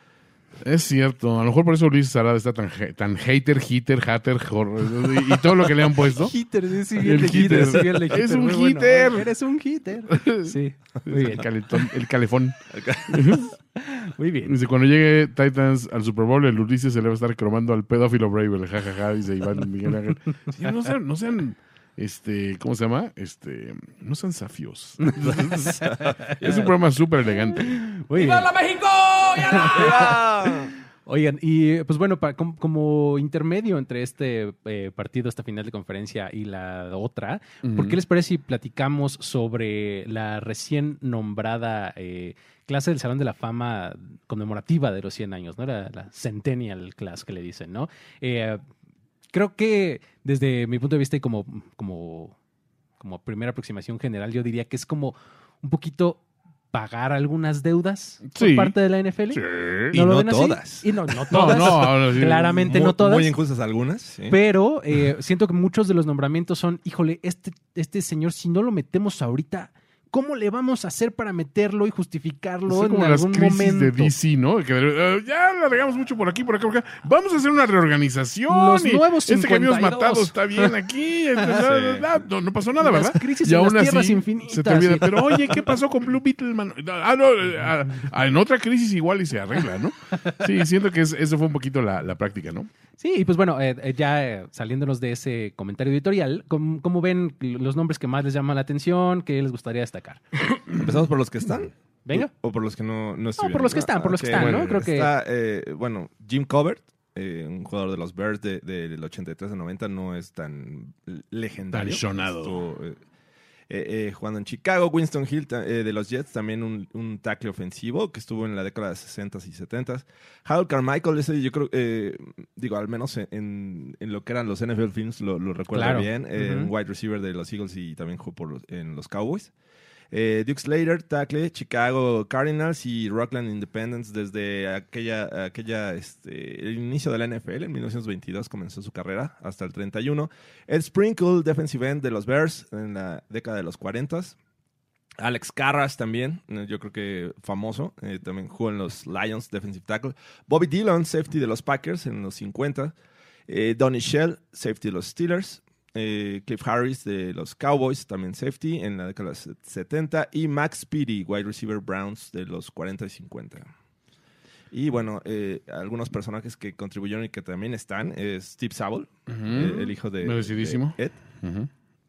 Es cierto. A lo mejor por eso Luis Sarada está tan, tan hater, hitter, hater, y, y todo lo que le han puesto. Hitter, sí, bien hitter, sí, bien Es un bueno. hitter. Eres un hitter. (laughs) Sí, muy El, caletón- el calefón. (laughs) Muy bien. Dice, cuando llegue Titans al Super Bowl, el Ulises se le va a estar cromando al pedófilo Bravel. Jajaja, dice Iván Miguel Ángel. Sí, no sean, no sean, este, ¿cómo se llama? Este, no sean safios. (laughs) (laughs) es un programa súper elegante. Muy bien. (laughs) Oigan, y pues bueno, pa- com- como, intermedio entre este eh, partido, esta final de conferencia y la otra, ¿por qué les parece si platicamos sobre la recién nombrada eh, clase del Salón de la Fama conmemorativa de los 100 años, ¿no? La, la Centennial Class que le dicen, ¿no? Eh, creo que desde mi punto de vista y como, como, como primera aproximación general, yo diría que es como un poquito pagar algunas deudas Sí. por parte de la NFL. Sí. Y lo no ven así? todas. Y no, no (laughs) No, todas. no, sí. Claramente Muy- no todas. Muy injustas algunas. sí. Pero eh, siento que muchos de los nombramientos son, híjole, este, este señor, si no lo metemos ahorita, ¿cómo le vamos a hacer para meterlo y justificarlo en como las algún crisis momento? de DC, ¿no? Que eh, ya mucho por aquí, por acá, por acá. Vamos a hacer una reorganización. Los y nuevos Este que habíamos 52. matado está bien aquí. este, no, no pasó nada, Las ¿verdad? crisis y en aún las tierras así infinitas, se te olvida. sí. Pero oye, ¿qué pasó con Blue Beetle, mano? Ah, no, eh, ah, ah, en otra crisis igual y se arregla, ¿no? Sí, siento que es- eso fue un poquito la, la práctica, ¿no? Sí, y pues bueno, eh, eh, ya eh, saliéndonos de ese comentario editorial, ¿cómo, cómo ven los nombres que más les llaman la atención? ¿Qué les gustaría destacar? Empezamos por los que están. Venga. O por los que no, no estuvieron. por los que están, por los que están, bueno, ¿no? Creo que- Está, eh, bueno, Jim Covert, eh, un jugador de los Bears de- del 83 al 90, no es tan legendario. Tan sonado. Estuvo, eh, jugando en Chicago. Winston Hill eh, de los Jets, también un, un tackle ofensivo que estuvo en la década de 60s y 70s. Harold Carmichael, ese yo creo, eh, digo, al menos en, en lo que eran los NFL Films, lo, lo recuerdo Claro. bien. Eh. Un wide receiver de los Eagles y también jugó por los- en los Cowboys. Eh, Duke Slater, tackle, Chicago Cardinals y Rockland Independence desde aquella, aquella este, el inicio de la NFL, en 1922 comenzó su carrera hasta el 31. Ed Sprinkle, defensive end de los Bears en la década de los 40. Alex Carras también, eh, yo creo que famoso, eh, también jugó en los Lions, defensive tackle. Bobby Dillon, safety de los Packers en los 50. Eh, Donnie Shell, safety de los Steelers. Eh, Cliff Harris de los Cowboys, también safety en la década de los 70. Y Max Speedy, wide receiver Browns de los 40 y 50. Y bueno, eh, algunos personajes que contribuyeron y que también están es Steve Sable, eh, el hijo de, Merecidísimo. de Ed.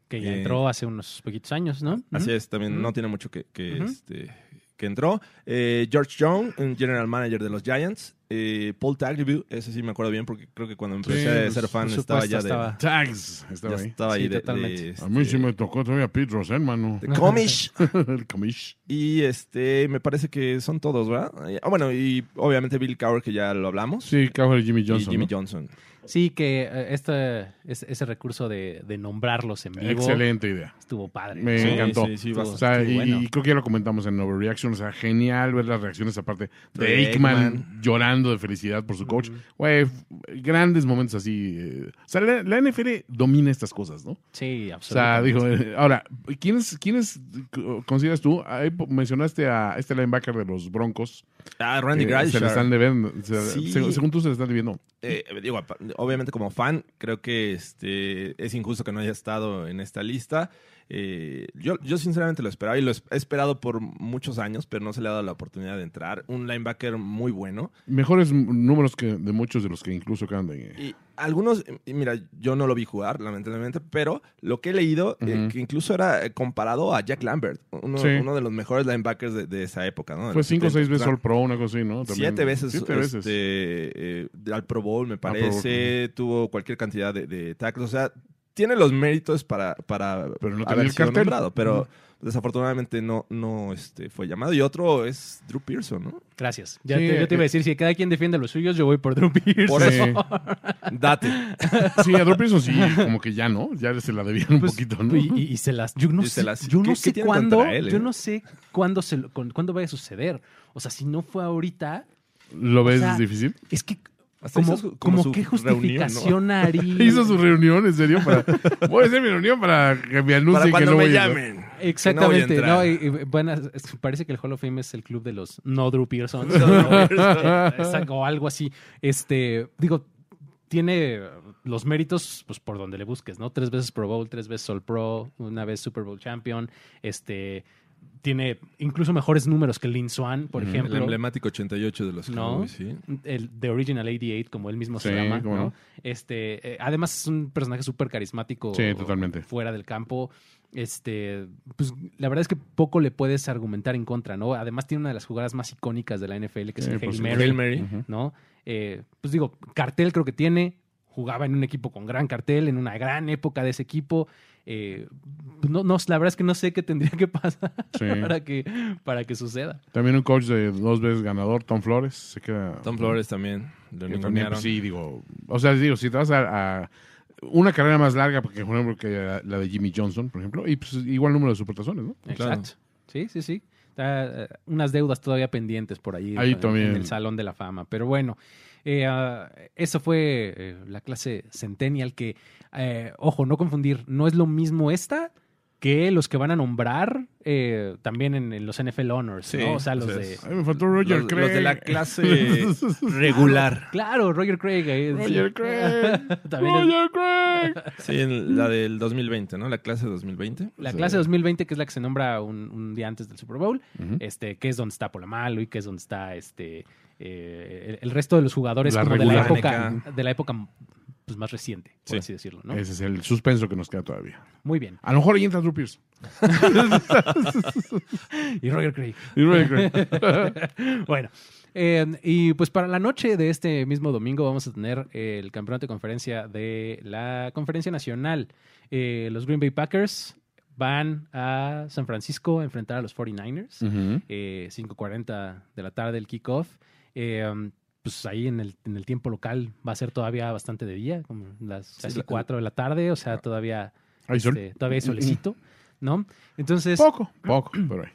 Que ya Eh, entró hace unos poquitos años, ¿no? Así es, también no tiene mucho que, que, este, que entró. Eh, George Young, un general manager de los Giants. Eh, Paul Tagliabue, ese sí me acuerdo bien porque creo que cuando empecé Sí, a pues, ser fan estaba ya de... estaba. Tags. ya Estaba ahí. estaba ahí de, totalmente. de, A mí sí este, me tocó todavía Pete Rosell, mano. de Comish. (laughs) el comish. y este, me parece que son todos, ¿verdad? Ah, bueno, y obviamente Bill Cowher, que ya lo hablamos. Sí, Cowher y Jimmy Johnson. y Jimmy ¿no? Johnson. Sí, que este, ese, ese recurso de, de nombrarlos en vivo Excelente idea. estuvo padre. Me Sí, encantó. sí, sí. O sea, y, bueno. y creo que ya lo comentamos en Overreaction. O sea, genial ver las reacciones aparte de De Aikman, Aikman. llorando de felicidad por su coach. Güey, grandes momentos así. eh. O sea, la, la NFL domina estas cosas, ¿no? Sí, O sea, absolutamente. dijo, eh, ahora, ¿quiénes, ¿quiénes consideras tú? Ahí mencionaste a este linebacker de los Broncos. Ah, Randy Eh. Se le están debiendo. se- Sí. se- según tú, se le están debiendo. Eh, digo, obviamente como fan, creo que este, es injusto que no haya estado en esta lista. Eh, yo, yo sinceramente lo esperaba y lo he esperado por muchos años, pero no se le ha dado la oportunidad de entrar. Un linebacker muy bueno. Mejores números que de muchos de los que incluso quedan de... Y algunos, y mira, yo no lo vi jugar, lamentablemente, pero lo que he leído, eh, que incluso era eh, comparado a Jack Lambert, uno, uno de los mejores linebackers de, esa época, ¿no? Fue cinco o seis veces al Pro, una cosa así, ¿no? Siete veces, este, al Pro Bowl, me parece. Tuvo cualquier cantidad de, de tackles. O sea, tiene los méritos para, para pero no haber sido nombrado, pero desafortunadamente no, no este, fue llamado. Y otro es Drew Pearson, ¿no? Gracias. Ya te, yo te iba a decir, si cada quien defiende los suyos, yo voy por Drew Pearson. Por eso. (laughs) Date. Sí, a Drew Pearson sí, como que ya, ¿no? Ya se la debían un pues, poquito, ¿no? Y, se las... Yo no sé, yo no sé cuándo, yo eh? no sé cuándo, se, cuándo vaya a suceder. O sea, si no fue ahorita... ¿Lo ves difícil? Es que como, qué justificación (laughs) haría. Hizo su reunión, en serio, para. voy a hacer mi reunión para que me anuncien que no me llamen. Exactamente. No, bueno, parece que el Hall of Fame es el club de los no Drew Pearson. (laughs) o algo así. Este, digo, tiene los méritos, pues por donde le busques, ¿no? Tres veces Pro Bowl, tres veces All Pro, una vez Super Bowl Champion, este tiene incluso mejores números que Lin Swan, por ejemplo. El emblemático 88 de los Cowboys, sí. El The Original 88, como él mismo se llama. ¿no? Este, eh, además es un personaje súper carismático. Sí, totalmente. Fuera del campo. Este, pues la verdad es que poco le puedes argumentar en contra, ¿no? Además tiene una de las jugadas más icónicas de la NFL, que es el Hail Mary, ¿no? Eh, pues digo, cartel creo que tiene, jugaba en un equipo con gran cartel, en una gran época de ese equipo. Eh, no, no, la verdad es que no sé qué tendría que pasar (laughs) para, que, para que suceda. También un coach de dos veces ganador, Tom Flores, se queda. Tom Flores también. también pues, sí, digo. O sea, digo, si te vas a, una carrera más larga, porque, por ejemplo, que la de Jimmy Johnson, por ejemplo, y pues igual número de supertazones, ¿no? Exacto. Sí, sí, sí. Eh, unas deudas todavía pendientes por ahí, ahí en, en, el Salón de la Fama. Pero bueno, eh, uh, eso fue eh, la clase Centennial que, eh, ojo, no confundir, no es lo mismo esta que los que van a nombrar eh, también en, los NFL Honors, ¿no? O sea, los de... me faltó Roger Craig. Los de la clase (laughs) regular. Claro, Roger Craig. Roger Craig. (laughs) Roger Craig. Sí, la del 2020, ¿no? La clase 2020. La clase 2020, que es la que se nombra un, día antes del Super Bowl, este, que es donde está Polamalu y que es donde está este eh, el, resto de los jugadores de la época, de la época pues, más reciente, por así decirlo. ¿no? Ese es el suspenso que nos queda todavía. Muy bien. A lo mejor ahí entra Drew Pierce. (laughs) y Roger Craig. Y Roger Craig. (laughs) bueno. Eh, y pues para la noche de este mismo domingo vamos a tener el campeonato de conferencia de la Conferencia Nacional. Eh, los Green Bay Packers van a San Francisco a enfrentar a los 49ers. 5.40 de la tarde el kickoff. Eh, pues ahí en el, en el tiempo local va a ser todavía bastante de día, como las casi 4 de la tarde, o sea, ah. todavía hay, este, todavía hay solecito, ¿no? Entonces... Poco, poco, pero hay.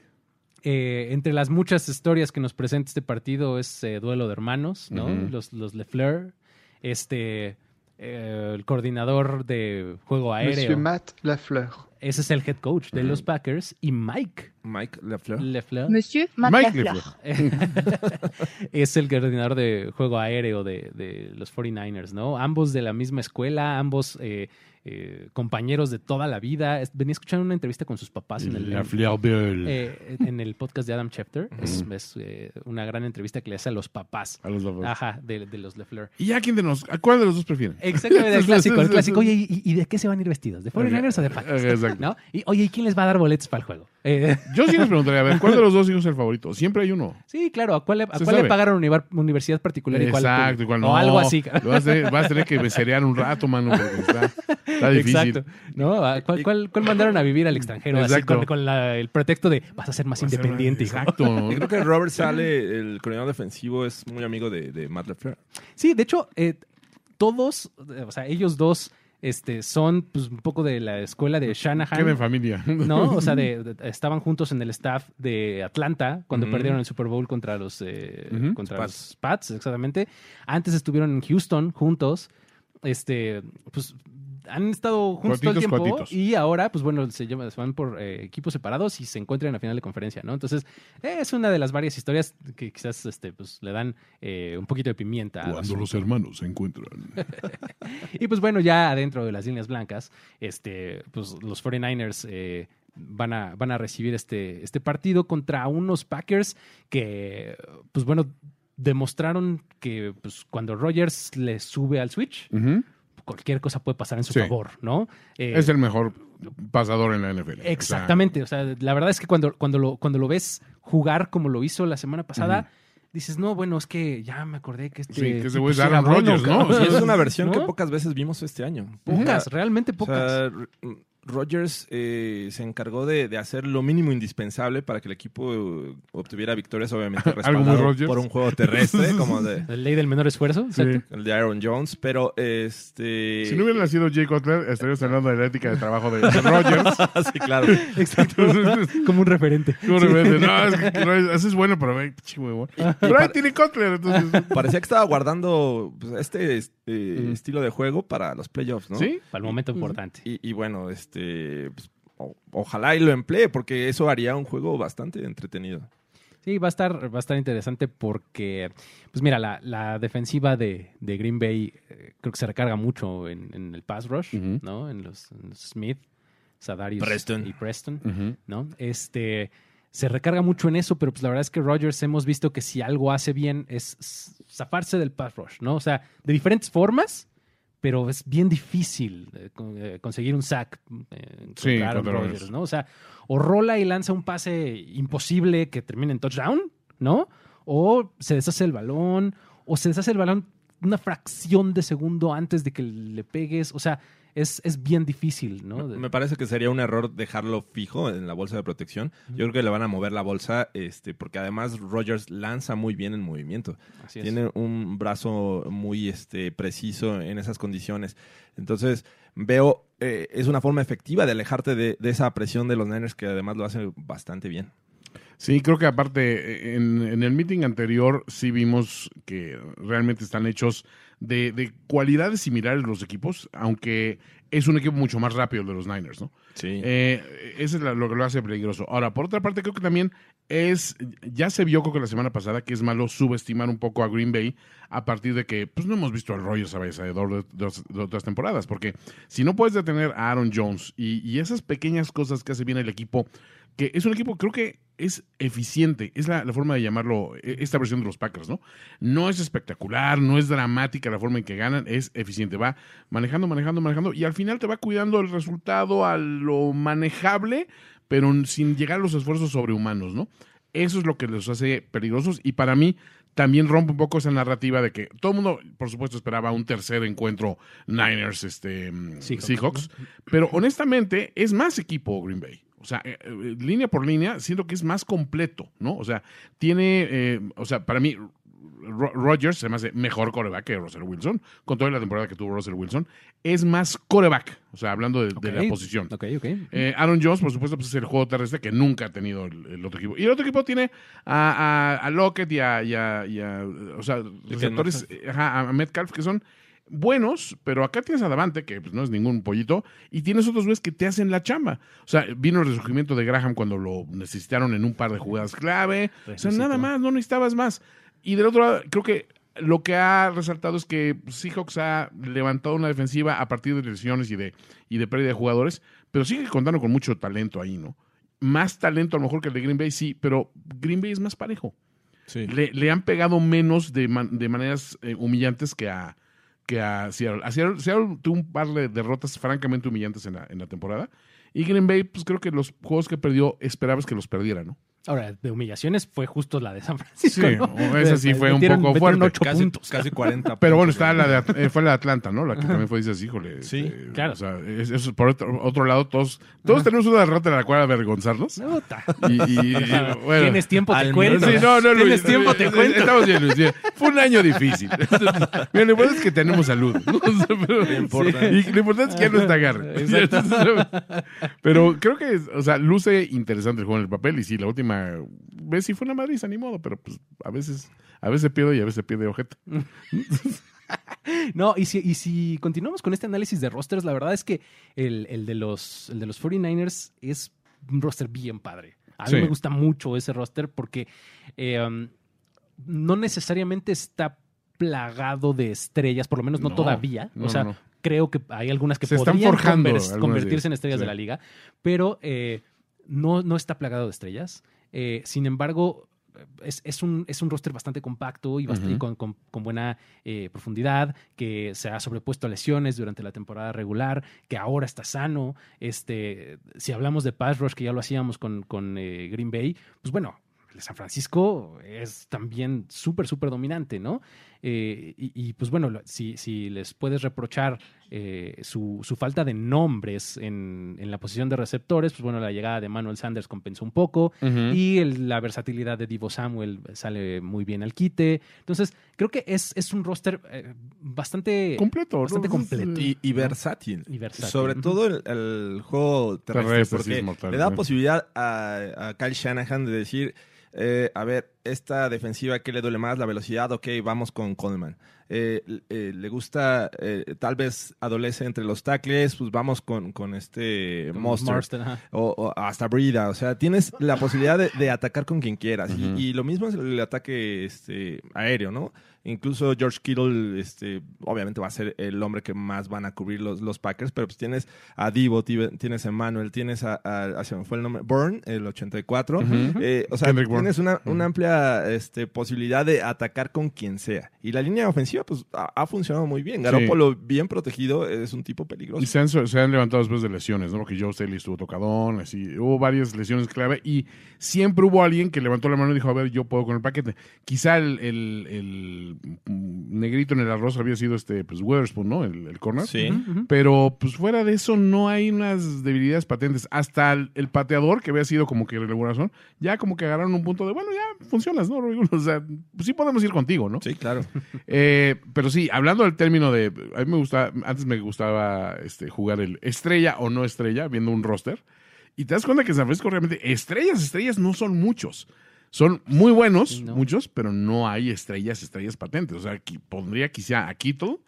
Eh, entre las muchas historias que nos presenta este partido es eh, duelo de hermanos, ¿no? los, los Lefleur, este, el coordinador de juego aéreo. Monsieur Matt Lefleur. Ese es el head coach de los Packers. Y Mike. Mike Lefleur. Lefleur. Monsieur Mike Lefleur. (laughs) es el coordinador de juego aéreo de, de, los 49ers, ¿no? Ambos de la misma escuela, ambos eh, eh, compañeros de toda la vida. Venía escuchando una entrevista con sus papás en el, eh, en el podcast de Adam Schefter. Es, eh, una gran entrevista que le hace a los papás. A los papás. Ajá, de, de los Lefleur. ¿Y ya quién de nos, a cuál de los dos prefieren? Exactamente, el (laughs) clásico, el clásico. (laughs) Oye, ¿y, de qué se van a ir vestidos? ¿De 49ers o de Packers? Exacto. ¿No? Y, oye, ¿y quién les va a dar boletos para el juego? Yo sí les preguntaría, a ver, ¿cuál de los dos hijos es el favorito? Siempre hay uno. Sí, claro. ¿A cuál le, a cuál le pagaron una universidad particular y cuál Exacto, igual no. O algo así. Vas a, tener, vas a tener que beserear un rato, mano, porque está, está difícil. Exacto. ¿No? ¿Cuál, cuál, cuál mandaron a vivir al extranjero? Así con, con la, el pretexto de vas a ser más independiente. exacto. (laughs) Yo creo que Robert Sale, el coordinador defensivo, es muy amigo de, de Matt LeFleur. Sí, de hecho, eh, todos, o sea, ellos dos este, son pues, un poco de la escuela de Shanahan. Qué de familia. (laughs) ¿No? O sea, de, estaban juntos en el staff de Atlanta cuando perdieron el Super Bowl contra los, eh, contra los Pats, exactamente. Antes estuvieron en Houston juntos. Este, pues han estado juntos todo el tiempo cuatitos. y ahora, pues bueno, se, llama- se van por eh, equipos separados y se encuentran en la final de conferencia, ¿no? Entonces, eh, es una de las varias historias que quizás este, pues, le dan eh, un poquito de pimienta. Cuando los hermanos se encuentran. (laughs) Y pues bueno, ya adentro de las líneas blancas, este, pues los 49ers eh, van, a, van a recibir este, este partido contra unos Packers que, pues bueno, demostraron que pues, cuando Rogers le sube al switch, Ujú. Cualquier cosa puede pasar en su Sí. favor, ¿no? Eh, Es el mejor pasador en la NFL. O sea, Exactamente. O sea, la verdad es que cuando, cuando, lo, cuando lo ves jugar como lo hizo la semana pasada, dices, no, bueno, es que ya me acordé que este. Sí, que ese tipo güey es Aaron Rodgers, ¿no? Sí, es una versión (laughs) ¿No? que pocas veces vimos este año. Pocas, O sea, realmente O pocas. sea, R- Rodgers eh, se encargó de, de hacer lo mínimo indispensable para que el equipo obtuviera victorias, obviamente (laughs) respaldado por un juego terrestre (laughs) como de, La ley del menor esfuerzo. Sí. exacto. el de Aaron Jones, pero este... Si no hubiera nacido Jay Cutler, estaríamos hablando de la ética de trabajo de, de Rodgers. (laughs) sí, claro. Exacto. Como un referente. Como de repente, no, es que no, ese es bueno, pero huevón. Pero ahí tiene Cutler, entonces. Parecía que estaba guardando pues, este eh, Ujú. estilo de juego para los playoffs, ¿no? ¿Sí? Para el momento importante. Y, y bueno, este... pues, o- ojalá y lo emplee, porque eso haría un juego bastante entretenido. Sí, va a estar, va a estar interesante porque, pues mira, la, la defensiva de, de Green Bay eh, creo que se recarga mucho en, en el pass rush. ¿no? En los, en los Smith, Sadarius Preston. y Preston. ¿no? Este se recarga mucho en eso, pero pues la verdad es que Rodgers hemos visto que si algo hace bien es zafarse del pass rush, ¿no? O sea, de diferentes formas, pero es bien difícil eh, eh, conseguir un sack eh, Sí, Aaron Rodgers, Rodgers. ¿no? O sea, o rola y lanza un pase imposible que termine en touchdown, ¿no? O se deshace el balón, o se deshace el balón una fracción de segundo antes de que le pegues. O sea, es, es bien difícil, ¿no? Me parece que sería un error dejarlo fijo en la bolsa de protección. Yo creo que le van a mover la bolsa, este, porque además Rogers lanza muy bien en movimiento. Así es. Tiene un brazo muy este, preciso en esas condiciones. Entonces, veo, eh, es una forma efectiva de alejarte de, de esa presión de los Niners, que además lo hacen bastante bien. Sí, creo que aparte, en, en el meeting anterior sí vimos que realmente están hechos de, de cualidades similares los equipos, aunque es un equipo mucho más rápido el de los Niners, ¿no? Sí. Eh, eso es lo que lo hace peligroso. Ahora, por otra parte, creo que también es, ya se vio creo que la semana pasada que es malo subestimar un poco a Green Bay a partir de que pues no hemos visto al Rogers avanzador de, de- de otras temporadas, porque si no puedes detener a Aaron Jones y, y esas pequeñas cosas que hace bien el equipo, que es un equipo creo que es eficiente, es la, la forma de llamarlo, eh, esta versión de los Packers, ¿no? No es espectacular, no es dramática la forma en que ganan, es eficiente, va manejando, manejando, manejando y al final te va cuidando el resultado a lo manejable, pero sin llegar a los esfuerzos sobrehumanos, ¿no? Eso es lo que los hace peligrosos y para mí también rompe un poco esa narrativa de que todo el mundo, por supuesto, esperaba un tercer encuentro Niners, este, mm, Seahawks, Seahawks, pero honestamente es más equipo Green Bay. O sea, eh, eh, línea por línea, siento que es más completo, ¿no? O sea, tiene, eh, o sea, para mí, Ro- Rodgers se me hace mejor coreback que Russell Wilson, con toda la temporada que tuvo Russell Wilson. Es más coreback, o sea, hablando de, la posición. Ok, ok. Eh, Aaron Jones, por supuesto, pues es el juego terrestre que nunca ha tenido el, el otro equipo. Y el otro equipo tiene a, a, a Lockett y a, y a- y a- o sea, receptores, ajá, a Metcalf, que son buenos, pero acá tienes a Davante, que pues, no es ningún pollito, y tienes otros güeyes que te hacen la chamba. O sea, vino el resurgimiento de Graham cuando lo necesitaron en un par de jugadas clave. O sea, nada más, no necesitabas más. Y del otro lado, creo que lo que ha resaltado es que Seahawks ha levantado una defensiva a partir de lesiones y de, y de pérdida de jugadores, pero sigue contando con mucho talento ahí, ¿no? Más talento a lo mejor que el de Green Bay, sí, pero Green Bay es más parejo. Sí. Le, le han pegado menos de, man- de maneras eh, humillantes que a, que a Seattle. Seattle tuvo un par de derrotas francamente humillantes en la, en la temporada. Y Green Bay, pues creo que los juegos que perdió esperabas que los perdiera, ¿no? Ahora, de humillaciones fue justo la de San Francisco. Sí, ¿no? esa sí fue un poco fuerte. ocho Casi, puntos. casi (laughs) 40 Pero bueno, está la de, eh, fue la de Atlanta, ¿no? La que también fue, dices, híjole. Sí, este, claro. O sea, es- eso, por otro, otro lado, todos, todos tenemos una derrota en la cual avergonzarnos. Puta. Y, y- y, (laughs) bueno. Tienes tiempo, te cuento. Sí, no, no, Luis. Tienes tiempo, te Eh, cuento. Estamos bien, Luis. bien. Fue un año difícil. (laughs) Mira, lo importante es que tenemos salud. ¿no? Pero- importa. Y lo importante es que ya no está agarre. Pero creo que, o sea, luce interesante el juego en el papel. Y sí, la última vez sí fue una madriza, ni modo. Pero pues a veces, a veces pierde y a veces pierde ojete. (laughs) No, y si, y si continuamos con este análisis de rosters, la verdad es que el, el de, los, el de los 49ers es un roster bien padre. A mí Sí. me gusta mucho ese roster porque eh, um, no necesariamente está plagado de estrellas, por lo menos no, No, todavía. no, o sea, no. creo que hay algunas que Se están forjando convertirse en ellas, estrellas sí. de la liga, pero eh, no, no está plagado de estrellas. Eh, sin embargo, es, es un, es un roster bastante compacto y, con, con- con buena eh, profundidad, que se ha sobrepuesto a lesiones durante la temporada regular, que ahora está sano. Este, si hablamos de pass rush, que ya lo hacíamos con, con, eh, Green Bay, pues bueno, el San Francisco es también súper, súper dominante, ¿no? Eh, y, y, pues bueno, si, si les puedes reprochar eh, su, su falta de nombres en, en la posición de receptores, pues bueno, la llegada de Manuel Sanders compensó un poco. Y el- la versatilidad de Divo Samuel sale muy bien al quite. Entonces, creo que es, es un roster eh, bastante, completo. ¿no? bastante completo. Y, y versátil. y versátil. Sobre todo el, el juego terrestre, Terrestre, porque mortal, le da posibilidad a, a Kyle Shanahan de decir, eh, a ver, esta defensiva, ¿qué le duele más? La velocidad, ok, vamos con Coleman. Eh, eh, le gusta, eh, tal vez adolece entre los tackles, pues vamos con, con este Monster. O, o hasta Brida, o sea, tienes la posibilidad de, de atacar con quien quieras. Y- lo mismo es el ataque este, aéreo, ¿no? Incluso George Kittle, este, obviamente va a ser el hombre que más van a cubrir los, los Packers, pero pues tienes a Divo, ti- tienes a Emmanuel, tienes a, a, a- se me fue el nombre, Burn, el 84. Ujú. Eh, o sea, Kendrick tienes una, una amplia este, posibilidad de atacar con quien sea. Y la línea ofensiva, pues, ha, ha funcionado muy bien. Garoppolo, bien protegido, es un tipo peligroso. Y se han, se han levantado después de lesiones, ¿no? Porque Joe Staley estuvo tocadón, así. Hubo varias lesiones clave y siempre hubo alguien que levantó la mano y dijo, a ver, yo puedo con el paquete. Quizá el, el- el, negrito en el arroz había sido este, pues, Weatherspoon, ¿no? El, el corner. Sí. Pero, pues, fuera de eso, no hay unas debilidades patentes. Hasta el, el pateador, que había sido como que regulación, ya como que agarraron un punto de, bueno, ya funcionas, ¿no? (laughs) O sea, pues sí podemos ir contigo, ¿no? Sí, claro. Eh, pero sí, hablando del término de. A mí me gusta. Antes me gustaba este, jugar el estrella o no estrella, viendo un roster. Y te das cuenta que San Francisco realmente estrellas, estrellas no son muchos. Son muy buenos, muchos, pero no hay estrellas, estrellas patentes. O sea, aquí pondría quizá a Kittle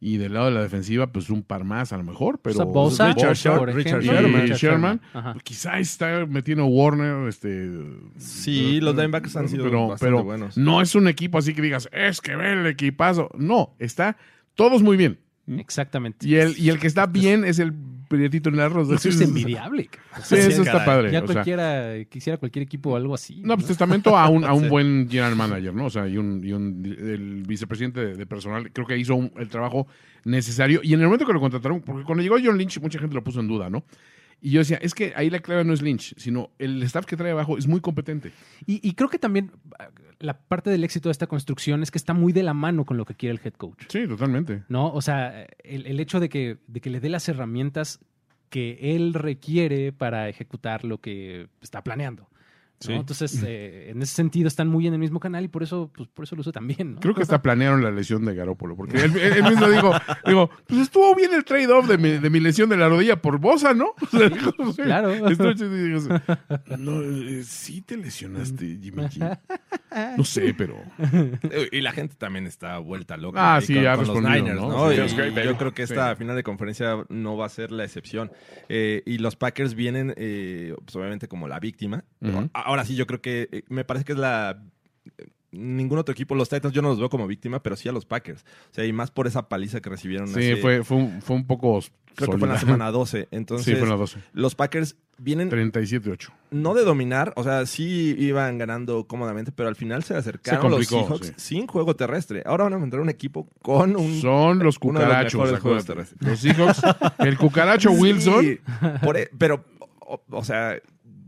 y del lado de la defensiva, pues un par más a lo mejor. Pero O sea, Bosa, Richard por Sher- ejemplo, Richard y Sherman. Richard Sherman, Ajá. pues, quizá está metiendo Warner, este. Sí, los linebackers han sido pero, bastante pero buenos. No es un equipo así que digas, es que ve el equipazo. No, está todos muy bien. Exactamente. Y el, y el que está bien es el prietito en el arroz. Eso es (laughs) envidiable. Sí, eso está padre. Ya o sea, cualquiera quisiera cualquier equipo algo así. no, pues testamento a un, a un (laughs) buen general manager, ¿no? O sea, y un, y un el vicepresidente de, de personal, creo que hizo un- el trabajo necesario. Y en el momento que lo contrataron, porque cuando llegó John Lynch, mucha gente lo puso en duda, ¿no? Y yo decía, es que ahí la clave no es Lynch, sino el staff que trae abajo es muy competente. Y, y creo que también ah, la parte del éxito de esta construcción es que está muy de la mano con lo que quiere el head coach. Sí, totalmente. ¿No? O sea, el, el hecho de que, de que le dé las herramientas que él requiere para ejecutar lo que está planeando. ¿No? Sí. Entonces, eh, en ese sentido están muy en el mismo canal y por eso, pues, por eso lo uso también. ¿no? Creo que hasta planearon la lesión de Garópolo, porque él, mismo dijo, (laughs) digo, pues estuvo bien el trade-off de mi, de mi lesión de la rodilla por Bosa, ¿no? (laughs) O sea, dijo, sí, Claro. no, eh, sí te lesionaste, Jimmy G. (laughs) No sé, pero... Y la gente también está vuelta loca. Ah, sí, con, ha con los Niners, ¿no? yo creo que esta Sí. final de conferencia no va a ser la excepción. Eh, y los Packers vienen, eh, pues, obviamente, como la víctima. Ahora sí, yo creo que eh, me parece que es la. eh, Ningún otro equipo, los Titans, yo no los veo como víctima, pero sí a los Packers. O sea, y más por esa paliza que recibieron. Sí, hace- fue, fue, un, fue un poco Creo que fue en la semana 12. Entonces, (laughs) Sí, fue en la 12. los Packers vienen 37-8. no de dominar, o sea, sí iban ganando cómodamente, pero al final se acercaron los complicó, Seahawks sí. sin juego terrestre. Ahora van a enfrentar un equipo con un Son los los cucarachos. mejores juegos acuérdate. Los Seahawks, el cucaracho Wilson. Por e- pero, o, o sea,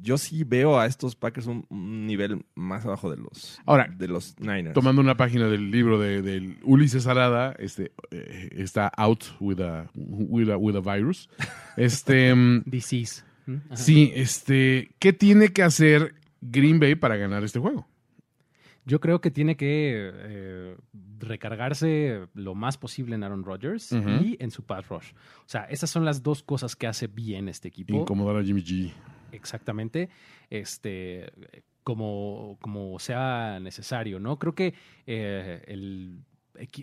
yo sí veo a estos Packers un, un nivel más abajo de los, Ahora, de los Niners. tomando una página del libro de, del Ulises Arada, este, eh, está out with a, with a, with a virus. (laughs) Este, (laughs) mm, Disease. ¿Mm? Ajá. sí, este, ¿qué tiene que hacer Green Bay para ganar este juego? Yo creo que tiene que eh, recargarse lo más posible en Aaron Rodgers y en su pass rush. O sea, esas son las dos cosas que hace bien este equipo. Incomodar a Jimmy G. Exactamente. Este, como, como sea necesario, ¿no? Creo que eh, el,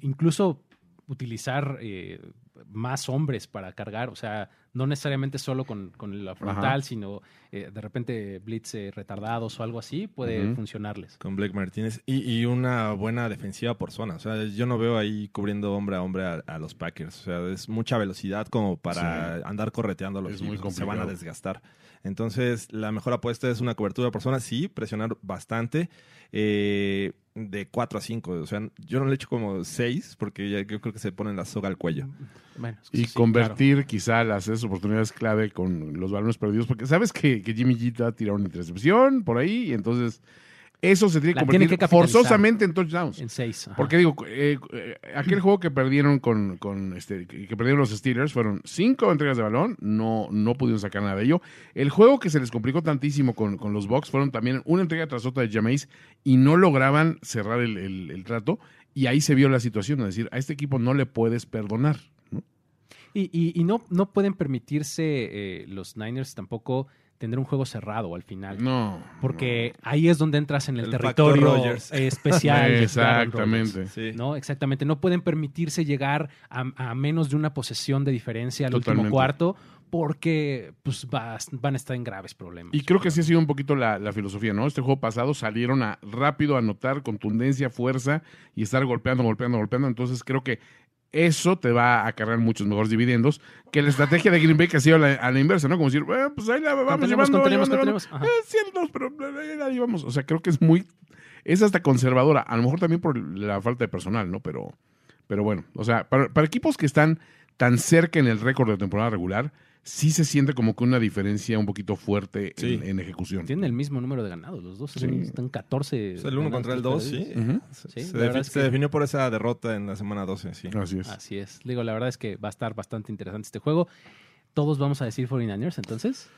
incluso utilizar eh, más hombres para cargar, o sea, no necesariamente solo con, con la frontal, Ajá. sino eh, de repente blitz eh, retardados o algo así, puede funcionarles. Con Blake Martínez y, y una buena defensiva por zona. O sea, yo no veo ahí cubriendo hombre a hombre a, a los Packers. O sea, es mucha velocidad como para andar correteando a los Es muy. Se van a desgastar. Entonces, la mejor apuesta es una cobertura por zona. Sí, presionar bastante. eh, de 4 a 5. O sea, yo no le echo como 6 porque ya, yo creo que se ponen la soga al cuello. Bueno, es que Y sí, convertir quizá las esas oportunidades clave con los balones perdidos, porque sabes que, que Jimmy G te va a tirar una intercepción por ahí, y entonces eso se tiene que La tiene convertir que forzosamente en touchdowns. en seis. ajá. Porque digo, eh, eh, aquel juego que perdieron con, con este, que que perdieron los Steelers fueron cinco entregas de balón, no, no pudieron sacar nada de ello. El juego que se les complicó tantísimo con, con los Bucks fueron también una entrega tras otra de Jameis y no lograban cerrar el, el- el trato. Y ahí se vio la situación, es decir, a este equipo no le puedes perdonar. ¿no? Y, y- y no, no pueden permitirse eh, los Niners tampoco tener un juego cerrado al final. No. Porque ahí es donde entras en el, territorio (laughs) especial. de Exactamente. Sí. ¿no? Exactamente. No pueden permitirse llegar a, a menos de una posesión de diferencia al Totalmente. último cuarto porque pues, vas- van a estar en graves problemas. Y creo que sí ha sido un poquito la, la filosofía, ¿no? Este juego pasado salieron a rápido a anotar contundencia, fuerza y estar golpeando, golpeando, golpeando. Entonces creo que eso te va a cargar muchos mejores dividendos que la estrategia de Green Bay que ha sido a la, a la inversa, ¿no? Como decir, bueno, pues ahí la vamos Contenemos, llevando, contenemos, llevando, contenemos. llevando. Eh, ciertos, pero eh, ahí vamos. O sea, creo que es muy, es hasta conservadora. A lo mejor también por la falta de personal, ¿no? Pero, pero bueno, o sea, para, para equipos que están tan cerca en el récord de temporada regular, sí se siente como que una diferencia un poquito fuerte Sí. en, en ejecución. Tienen el mismo número de ganados, los dos Sí. están 14. Es el uno contra el tres 2, sí. Ujú. Se, Sí, se defi- es se que- definió por esa derrota en la semana 12, sí. Así es. Así es. Digo, la verdad es que va a estar bastante interesante este juego. Todos vamos a decir 49ers, entonces.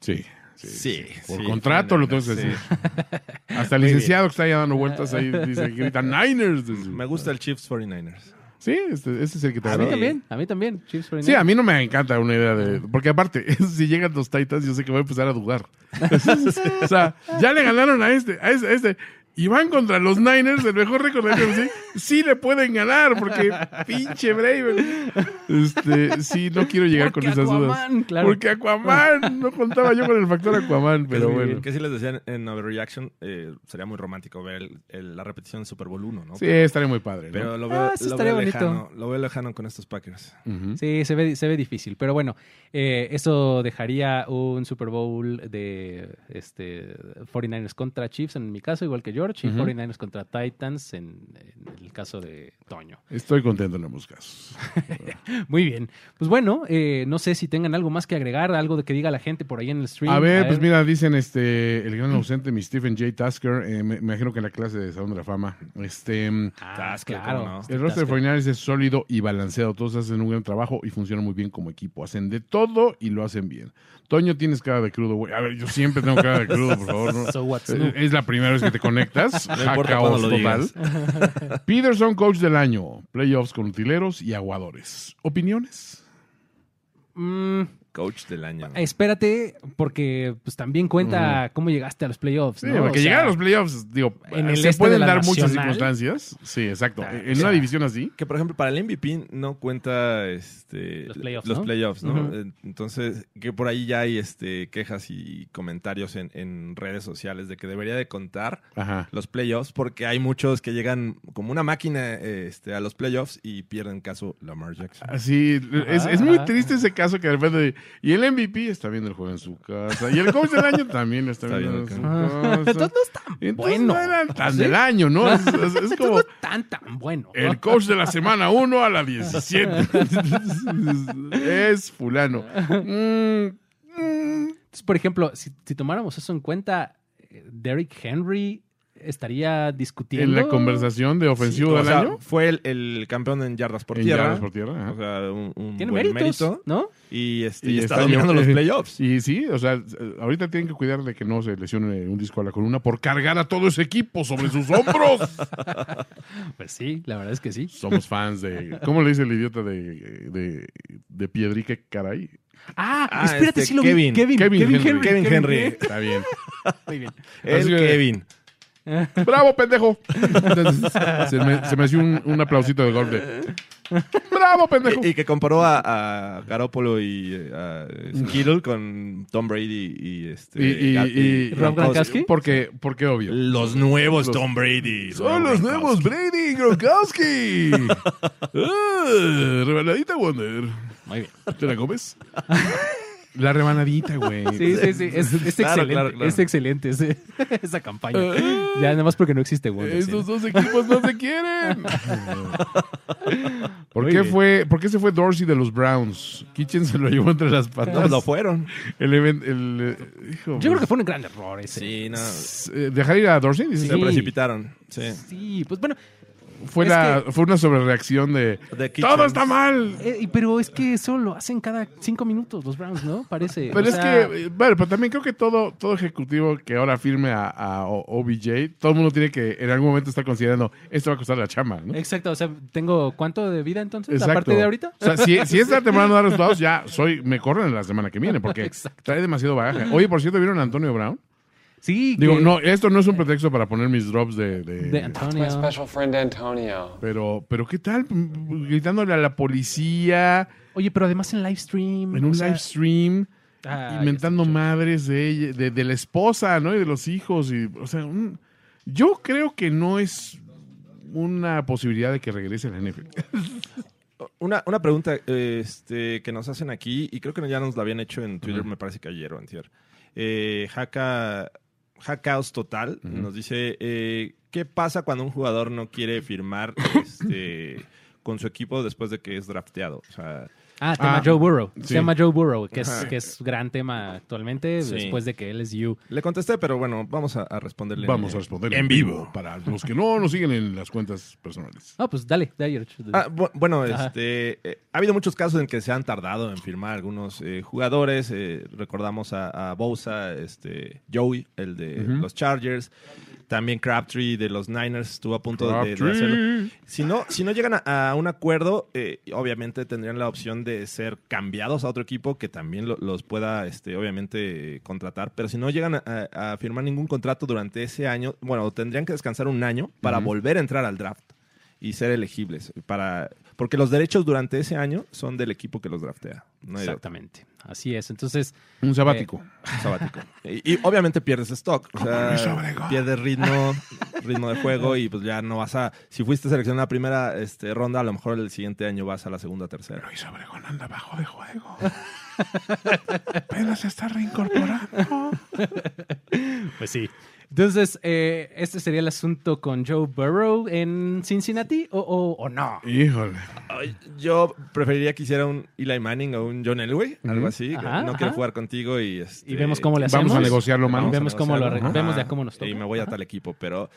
Sí. Sí, Por sí, contrato lo tengo que sí. decir. (laughs) Hasta el licenciado que está ahí dando vueltas ahí dice, grita Niners. Me gusta el Chiefs 49ers. Sí, este, este es el que te A mí también, a mí también. Chiefs 49ers. Sí, a mí no me encanta una idea de. Porque aparte, (laughs) si llegan los Titans, yo sé que voy a empezar a dudar. (laughs) o sea, ya le ganaron a este, a este, a este. Y van contra los Niners, el mejor récord de la. Sí le pueden ganar, porque pinche Brave. Este, sí, no quiero llegar Porque con esas dudas. Aquaman, claro. Porque Aquaman, no contaba yo con el factor Aquaman, pero que, bueno. Que si les decían en Overreaction, eh, sería muy romántico ver el- el- la repetición de Super Bowl 1, ¿no? Sí, estaría muy padre. ¿no? Pero lo veo, Ah, sí lo estaría veo bonito. lejano, lo veo lejano con estos Packers. Sí, se ve, se ve difícil. Pero bueno, eh, eso dejaría un Super Bowl de este 49ers contra Chiefs en mi caso, igual que George, y Ujú. 49ers contra Titans en, en el caso de Toño. Estoy contento en ambos casos. (laughs) Muy bien. Pues bueno, eh, no sé si tengan algo más que agregar, algo de que diga la gente por ahí en el stream. A ver, pues mira, dicen este el gran ausente, mi Stephen J. Tasker, eh, me, me imagino que en la clase de Salón de la Fama. Este, mm, Ah, Tasker, claro. el roster de 49ers es sólido y balanceado. Todos hacen un gran trabajo y funcionan muy bien como equipo. Hacen de todo y lo hacen bien. Toño, tienes cara de crudo, güey. A ver, yo siempre tengo cara de crudo, por favor. ¿no? (laughs) So what's new? Es la primera vez que te (laughs) No Caos lo total. digas. Peterson, coach del año. Playoffs con utileros y aguadores. ¿Opiniones? Mm, Coach del año. espérate, porque pues también cuenta cómo llegaste a los playoffs. Sí, porque O sea, llegar a los playoffs, digo, en el se este pueden dar muchas circunstancias. Sí, exacto. Ah, en o sea, una división así. Que por ejemplo, para el MVP no cuenta este, Los playoffs, los ¿no? playoffs, ¿no? Ujú. Entonces, que por ahí ya hay este, quejas y comentarios en, en redes sociales de que debería de contar Ajá. los playoffs porque hay muchos que llegan como una máquina este, a los playoffs y pierden caso Lamar Jackson. Así, es, es muy Ajá. triste ese caso que de repente. Y el MVP está viendo el juego en su casa. Y el coach del año también lo está, Está viendo en viendo su Ah, casa. Entonces no es tan Entonces bueno. no era tan ¿Sí? del año, ¿no? Es, es- es Entonces como no es tan tan bueno. ¿no? el coach de la semana 1 a la 17. (laughs) es fulano. Mm, mm, Entonces, por ejemplo, si, si tomáramos eso en cuenta, eh, Derrick Henry estaría discutiendo. en la conversación de ofensivo Sí, o del sea, año. Fue el, el campeón en yardas por en tierra. yardas por tierra. ajá. O sea, un, un Tiene buen méritos, mérito. ¿no? Y, este, Y y está, está dominando yo- los (laughs) playoffs. Y sí, o sea, ahorita tienen que cuidar de que no se lesione un disco a la columna por cargar a todo ese equipo sobre sus hombros. (laughs) Pues sí, la verdad es que sí. Somos fans de. ¿Cómo le dice el idiota de, de, de Piedrique Caray? Ah, Ah, espérate, este, sí lo Kevin. vi. Kevin, Kevin Kevin, Henry. Henry. Kevin Henry. Está bien. (laughs) Muy bien. El que- Kevin. ¡Bravo, pendejo! Entonces, se, me, se me hacía un, un aplausito de golpe. ¡Bravo, pendejo! Y, y que comparó a, a Garoppolo y a Skittle con Tom Brady y este. Y, y- y- Rob Gronkowski. Porque, porque obvio. Los nuevos Los- Tom Brady. Son los nuevos Brady y Gronkowski. (laughs) Ah, rebanadita Wonder. Muy bien. ¿Te la comes? La rebanadita, güey. Sí, sí, sí. Es, es Claro, excelente. claro, claro. Es excelente ese- (laughs) esa campaña. ya, nada más porque no existe Wonder. Estos sí. dos equipos no se quieren. (laughs) ¿Por Muy qué, bien. fue, ¿Por qué se fue Dorsey de los Browns? Kitchen se lo llevó entre las patas. No, lo fueron. El, event- el, eh, hijo, Yo creo que fue un gran error ese. Sí, no. eh, ¿Dejar ir a Dorsey? Dices, Se Sí. precipitaron. Sí. Sí, pues bueno. Fue, la, fue una sobrereacción de, De ¡Todo está mal! eh, y- pero es que eso lo hacen cada cinco minutos los Browns, ¿no? Parece. Pero O es sea, que, eh, bueno, pero también creo que todo, todo ejecutivo que ahora firme a, a O- OBJ, todo el mundo tiene que en algún momento estar considerando, esto va a costar la chamba, ¿no? Exacto, o sea, tengo cuánto de vida entonces, Exacto. aparte de ahorita. O sea, si, si esta (laughs) temporada no da resultados, ya soy, me corren la semana que viene, porque (laughs) Exacto. trae demasiado bagaje. Oye, por cierto, ¿vieron a Antonio Brown? Sí, Digo, que- no, esto no es un pretexto para poner mis drops de... de- de My Antonio. special friend Antonio. pero, pero ¿qué tal? Gritándole a la policía Oye, pero además en live stream. en un sea, live stream, ay, inventando madres de, ella, de, de la esposa, ¿no? Y de los hijos. Y, o sea, un- yo creo que no es una posibilidad de que regrese a la NFL. (laughs) Una, una pregunta este, que nos hacen aquí, y creo que ya nos la habían hecho en Twitter, me parece que ayer o antier. Eh, Haka, Hackaos Total nos dice, eh, ¿qué pasa cuando un jugador no quiere firmar este, (laughs) con su equipo después de que es drafteado? O sea, Ah, tema Ah, Joe Burrow. sí. Se llama Joe Burrow, que es, que es gran tema actualmente Sí. después de que él es you. le contesté, pero bueno, vamos a, a responderle. Vamos a en- responder en vivo. para los que no nos siguen en las cuentas personales. Ah, pues dale, dale. Ah, bu- bueno, Ajá. este, eh, ha habido muchos casos en que se han tardado en firmar algunos eh, jugadores. eh, recordamos a, a Bosa, este, Joey, el de Ujú. los Chargers. También Crabtree de los Niners estuvo a punto de- de, hacerlo. Si no, si no llegan a, a un acuerdo, eh, obviamente tendrían la opción de ser cambiados a otro equipo que también lo- los pueda, este, obviamente, contratar. Pero si no llegan a, firmar ningún contrato durante ese año, bueno, tendrían que descansar un año para volver a entrar al draft y ser elegibles. Para, porque los derechos durante ese año son del equipo que los draftea. No otro. Exactamente. Así es. Entonces, Un sabático. sabático. (laughs) Y, y obviamente pierdes stock. O sea, pierdes ritmo, ritmo de juego y pues ya no vas a... Si fuiste seleccionado en la primera este, ronda, a lo mejor el siguiente año vas a la segunda tercera. Luis Obregón anda bajo de juego. (laughs) Apenas se está reincorporando. (laughs) pues sí. Entonces, eh, ¿este sería el asunto con Joe Burrow en Cincinnati o, o- o no? Híjole. Yo preferiría que hiciera un Eli Manning o un John Elway, algo así. Ajá, no ajá. quiero jugar contigo y... este, Y vemos cómo le hacemos. Vamos a negociarlo, Y mano. vemos cómo lo vemos ya cómo nos toca. Y me voy a Ajá. tal equipo, pero...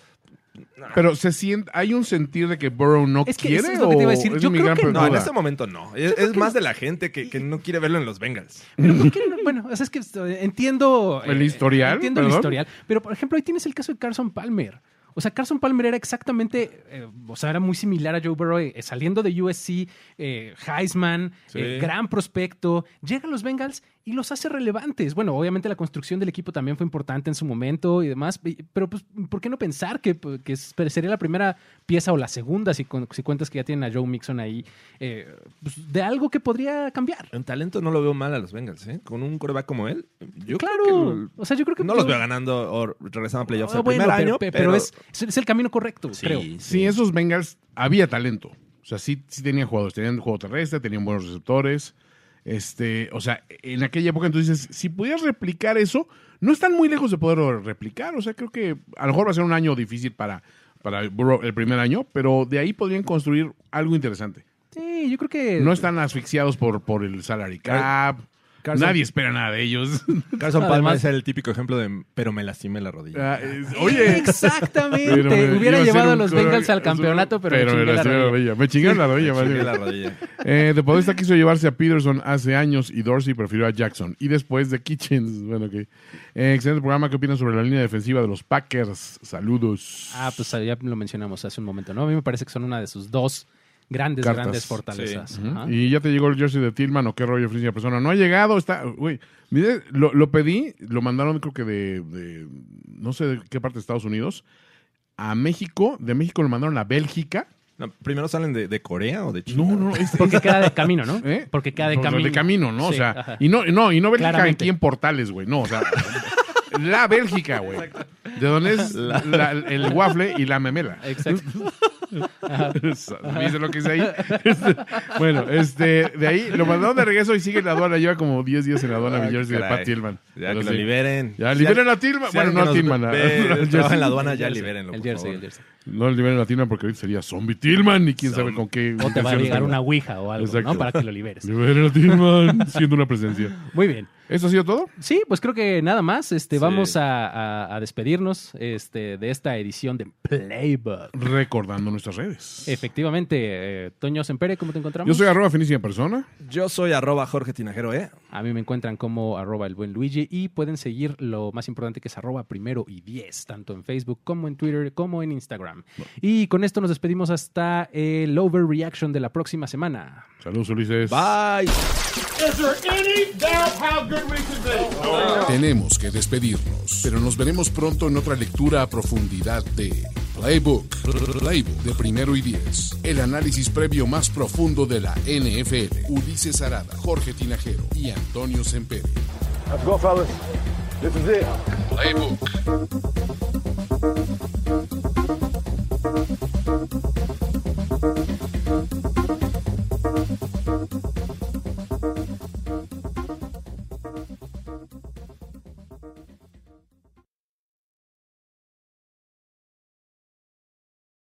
Pero se siente, hay un sentir de que Burrow no Es que quiere eso es lo que te iba a o decir. es Yo creo que no, No, en este momento no. Es, es más de la gente que, que no quiere verlo en los Bengals. Pero ¿por (laughs) qué no? Bueno, o sea, es que entiendo... ¿El eh, historial? Entiendo el historial. Pero, por ejemplo, ahí tienes el caso de Carson Palmer. O sea, Carson Palmer era exactamente, eh, o sea, era muy similar a Joe Burrow, eh, saliendo de USC, eh, Heisman, Sí. eh, gran prospecto, llega a los Bengals y los hace relevantes. Bueno, obviamente la construcción del equipo también fue importante en su momento y demás, pero pues, ¿por qué no pensar que, que es- sería la primera pieza o la segunda, si, con- si cuentas que ya tienen a Joe Mixon ahí, eh, pues, de algo que podría cambiar? En talento no lo veo mal a los Bengals, ¿eh? Con un coreback como él, yo claro, creo que o sea, yo creo que no los veo ganando o regresando a playoffs Ah, el bueno, primer pero, año, pe- pero, pero es, es el camino correcto, Sí, creo. Sí, esos Bengals había talento. O sea, sí, sí tenían jugadores, tenían juego terrestre, tenían buenos receptores. Este, o sea, en aquella época entonces, si pudieras replicar eso, no están muy lejos de poder replicar. O sea, creo que a lo mejor va a ser un año difícil para, para el primer año, pero de ahí podrían construir algo interesante. Sí, yo creo que... No están asfixiados por, por el salary cap. Carson- Nadie espera nada de ellos. (laughs) Carson Palmer Además- es el típico ejemplo de pero me lastimé la rodilla. Ah, es- Oye, Exactamente. Pero me- Hubiera llevado a los Bengals al campeonato, pero, me chingué la lastimé rodilla. (laughs) Me chingaron la rodilla. más Chingué la rodilla. Eh, de Podesta quiso llevarse a Peterson hace años y Dorsey prefirió a Jackson. Y después de Kitchens. Bueno, ok. Eh, excelente programa. ¿Qué opinas sobre la línea defensiva de los Packers? Saludos. Ah, pues ya lo mencionamos hace un momento, ¿no? A mí me parece que son una de sus dos grandes, Cartas. grandes fortalezas. Y ya te llegó el jersey de Tillman o qué rollo, Frincia persona. No ha llegado, está. Güey, mire, lo, lo pedí, lo mandaron, creo que de, de- No sé de qué parte de Estados Unidos. A México, de México lo mandaron a Bélgica. No, ¿Primero salen de, de Corea o de China? No, no, (laughs) es, Porque queda de camino, ¿no? ¿Eh? Porque queda de No, no, camino. De camino, ¿no? o sea, ajá. y no, no, y no Bélgica Claramente. aquí en Portales, güey. No, o sea, (laughs) la Bélgica, güey. De donde es la- el waffle y la memela. Exacto. ¿Viste lo que hice ahí? (laughs) Este, bueno, este, de ahí lo mandaron de regreso y sigue en la aduana. Lleva como 10 días en la aduana Ah, New Jersey de. Pat Tillman. Ya Pero que lo sí. liberen. Ya, liberen a Tillman. si Bueno, no a Tillman. a- ve, al trabaja Jersey. en la aduana, ya libérenlo. El jersey, el jersey. No liberen a Tillman porque ahorita sería Zombie Tillman y quién sabe con qué. O te va a llegar una ouija o algo, Exacto. ¿no? Para que lo liberes. Liberen a Tillman (laughs) siendo una presencia. Muy bien. ¿Esto ha sido todo? Sí, pues creo que nada más. Este, Sí. Vamos a, a- a despedirnos este, de esta edición de Playbook. Recordando nuestras redes. Efectivamente, eh, Toño Sempere, ¿cómo te encontramos? Yo soy arroba finísima persona. Yo soy arroba Jorge Tinajero, ¿eh? A mí me encuentran como arroba el buen Luigi y pueden seguir lo más importante que es arroba primero y diez, tanto en Facebook como en Twitter como en Instagram. Y con esto nos despedimos hasta el overreaction de la próxima semana. Saludos, Ulises. Bye. Tenemos que despedirnos, pero nos veremos pronto en otra lectura a profundidad de Playbook, Playbook de primero y diez. El análisis previo más profundo de la NFL. Ulises Arada, Jorge Tinajero y Antonio Sempere. Let's go, fellas. This is it. Playbook. Thank you.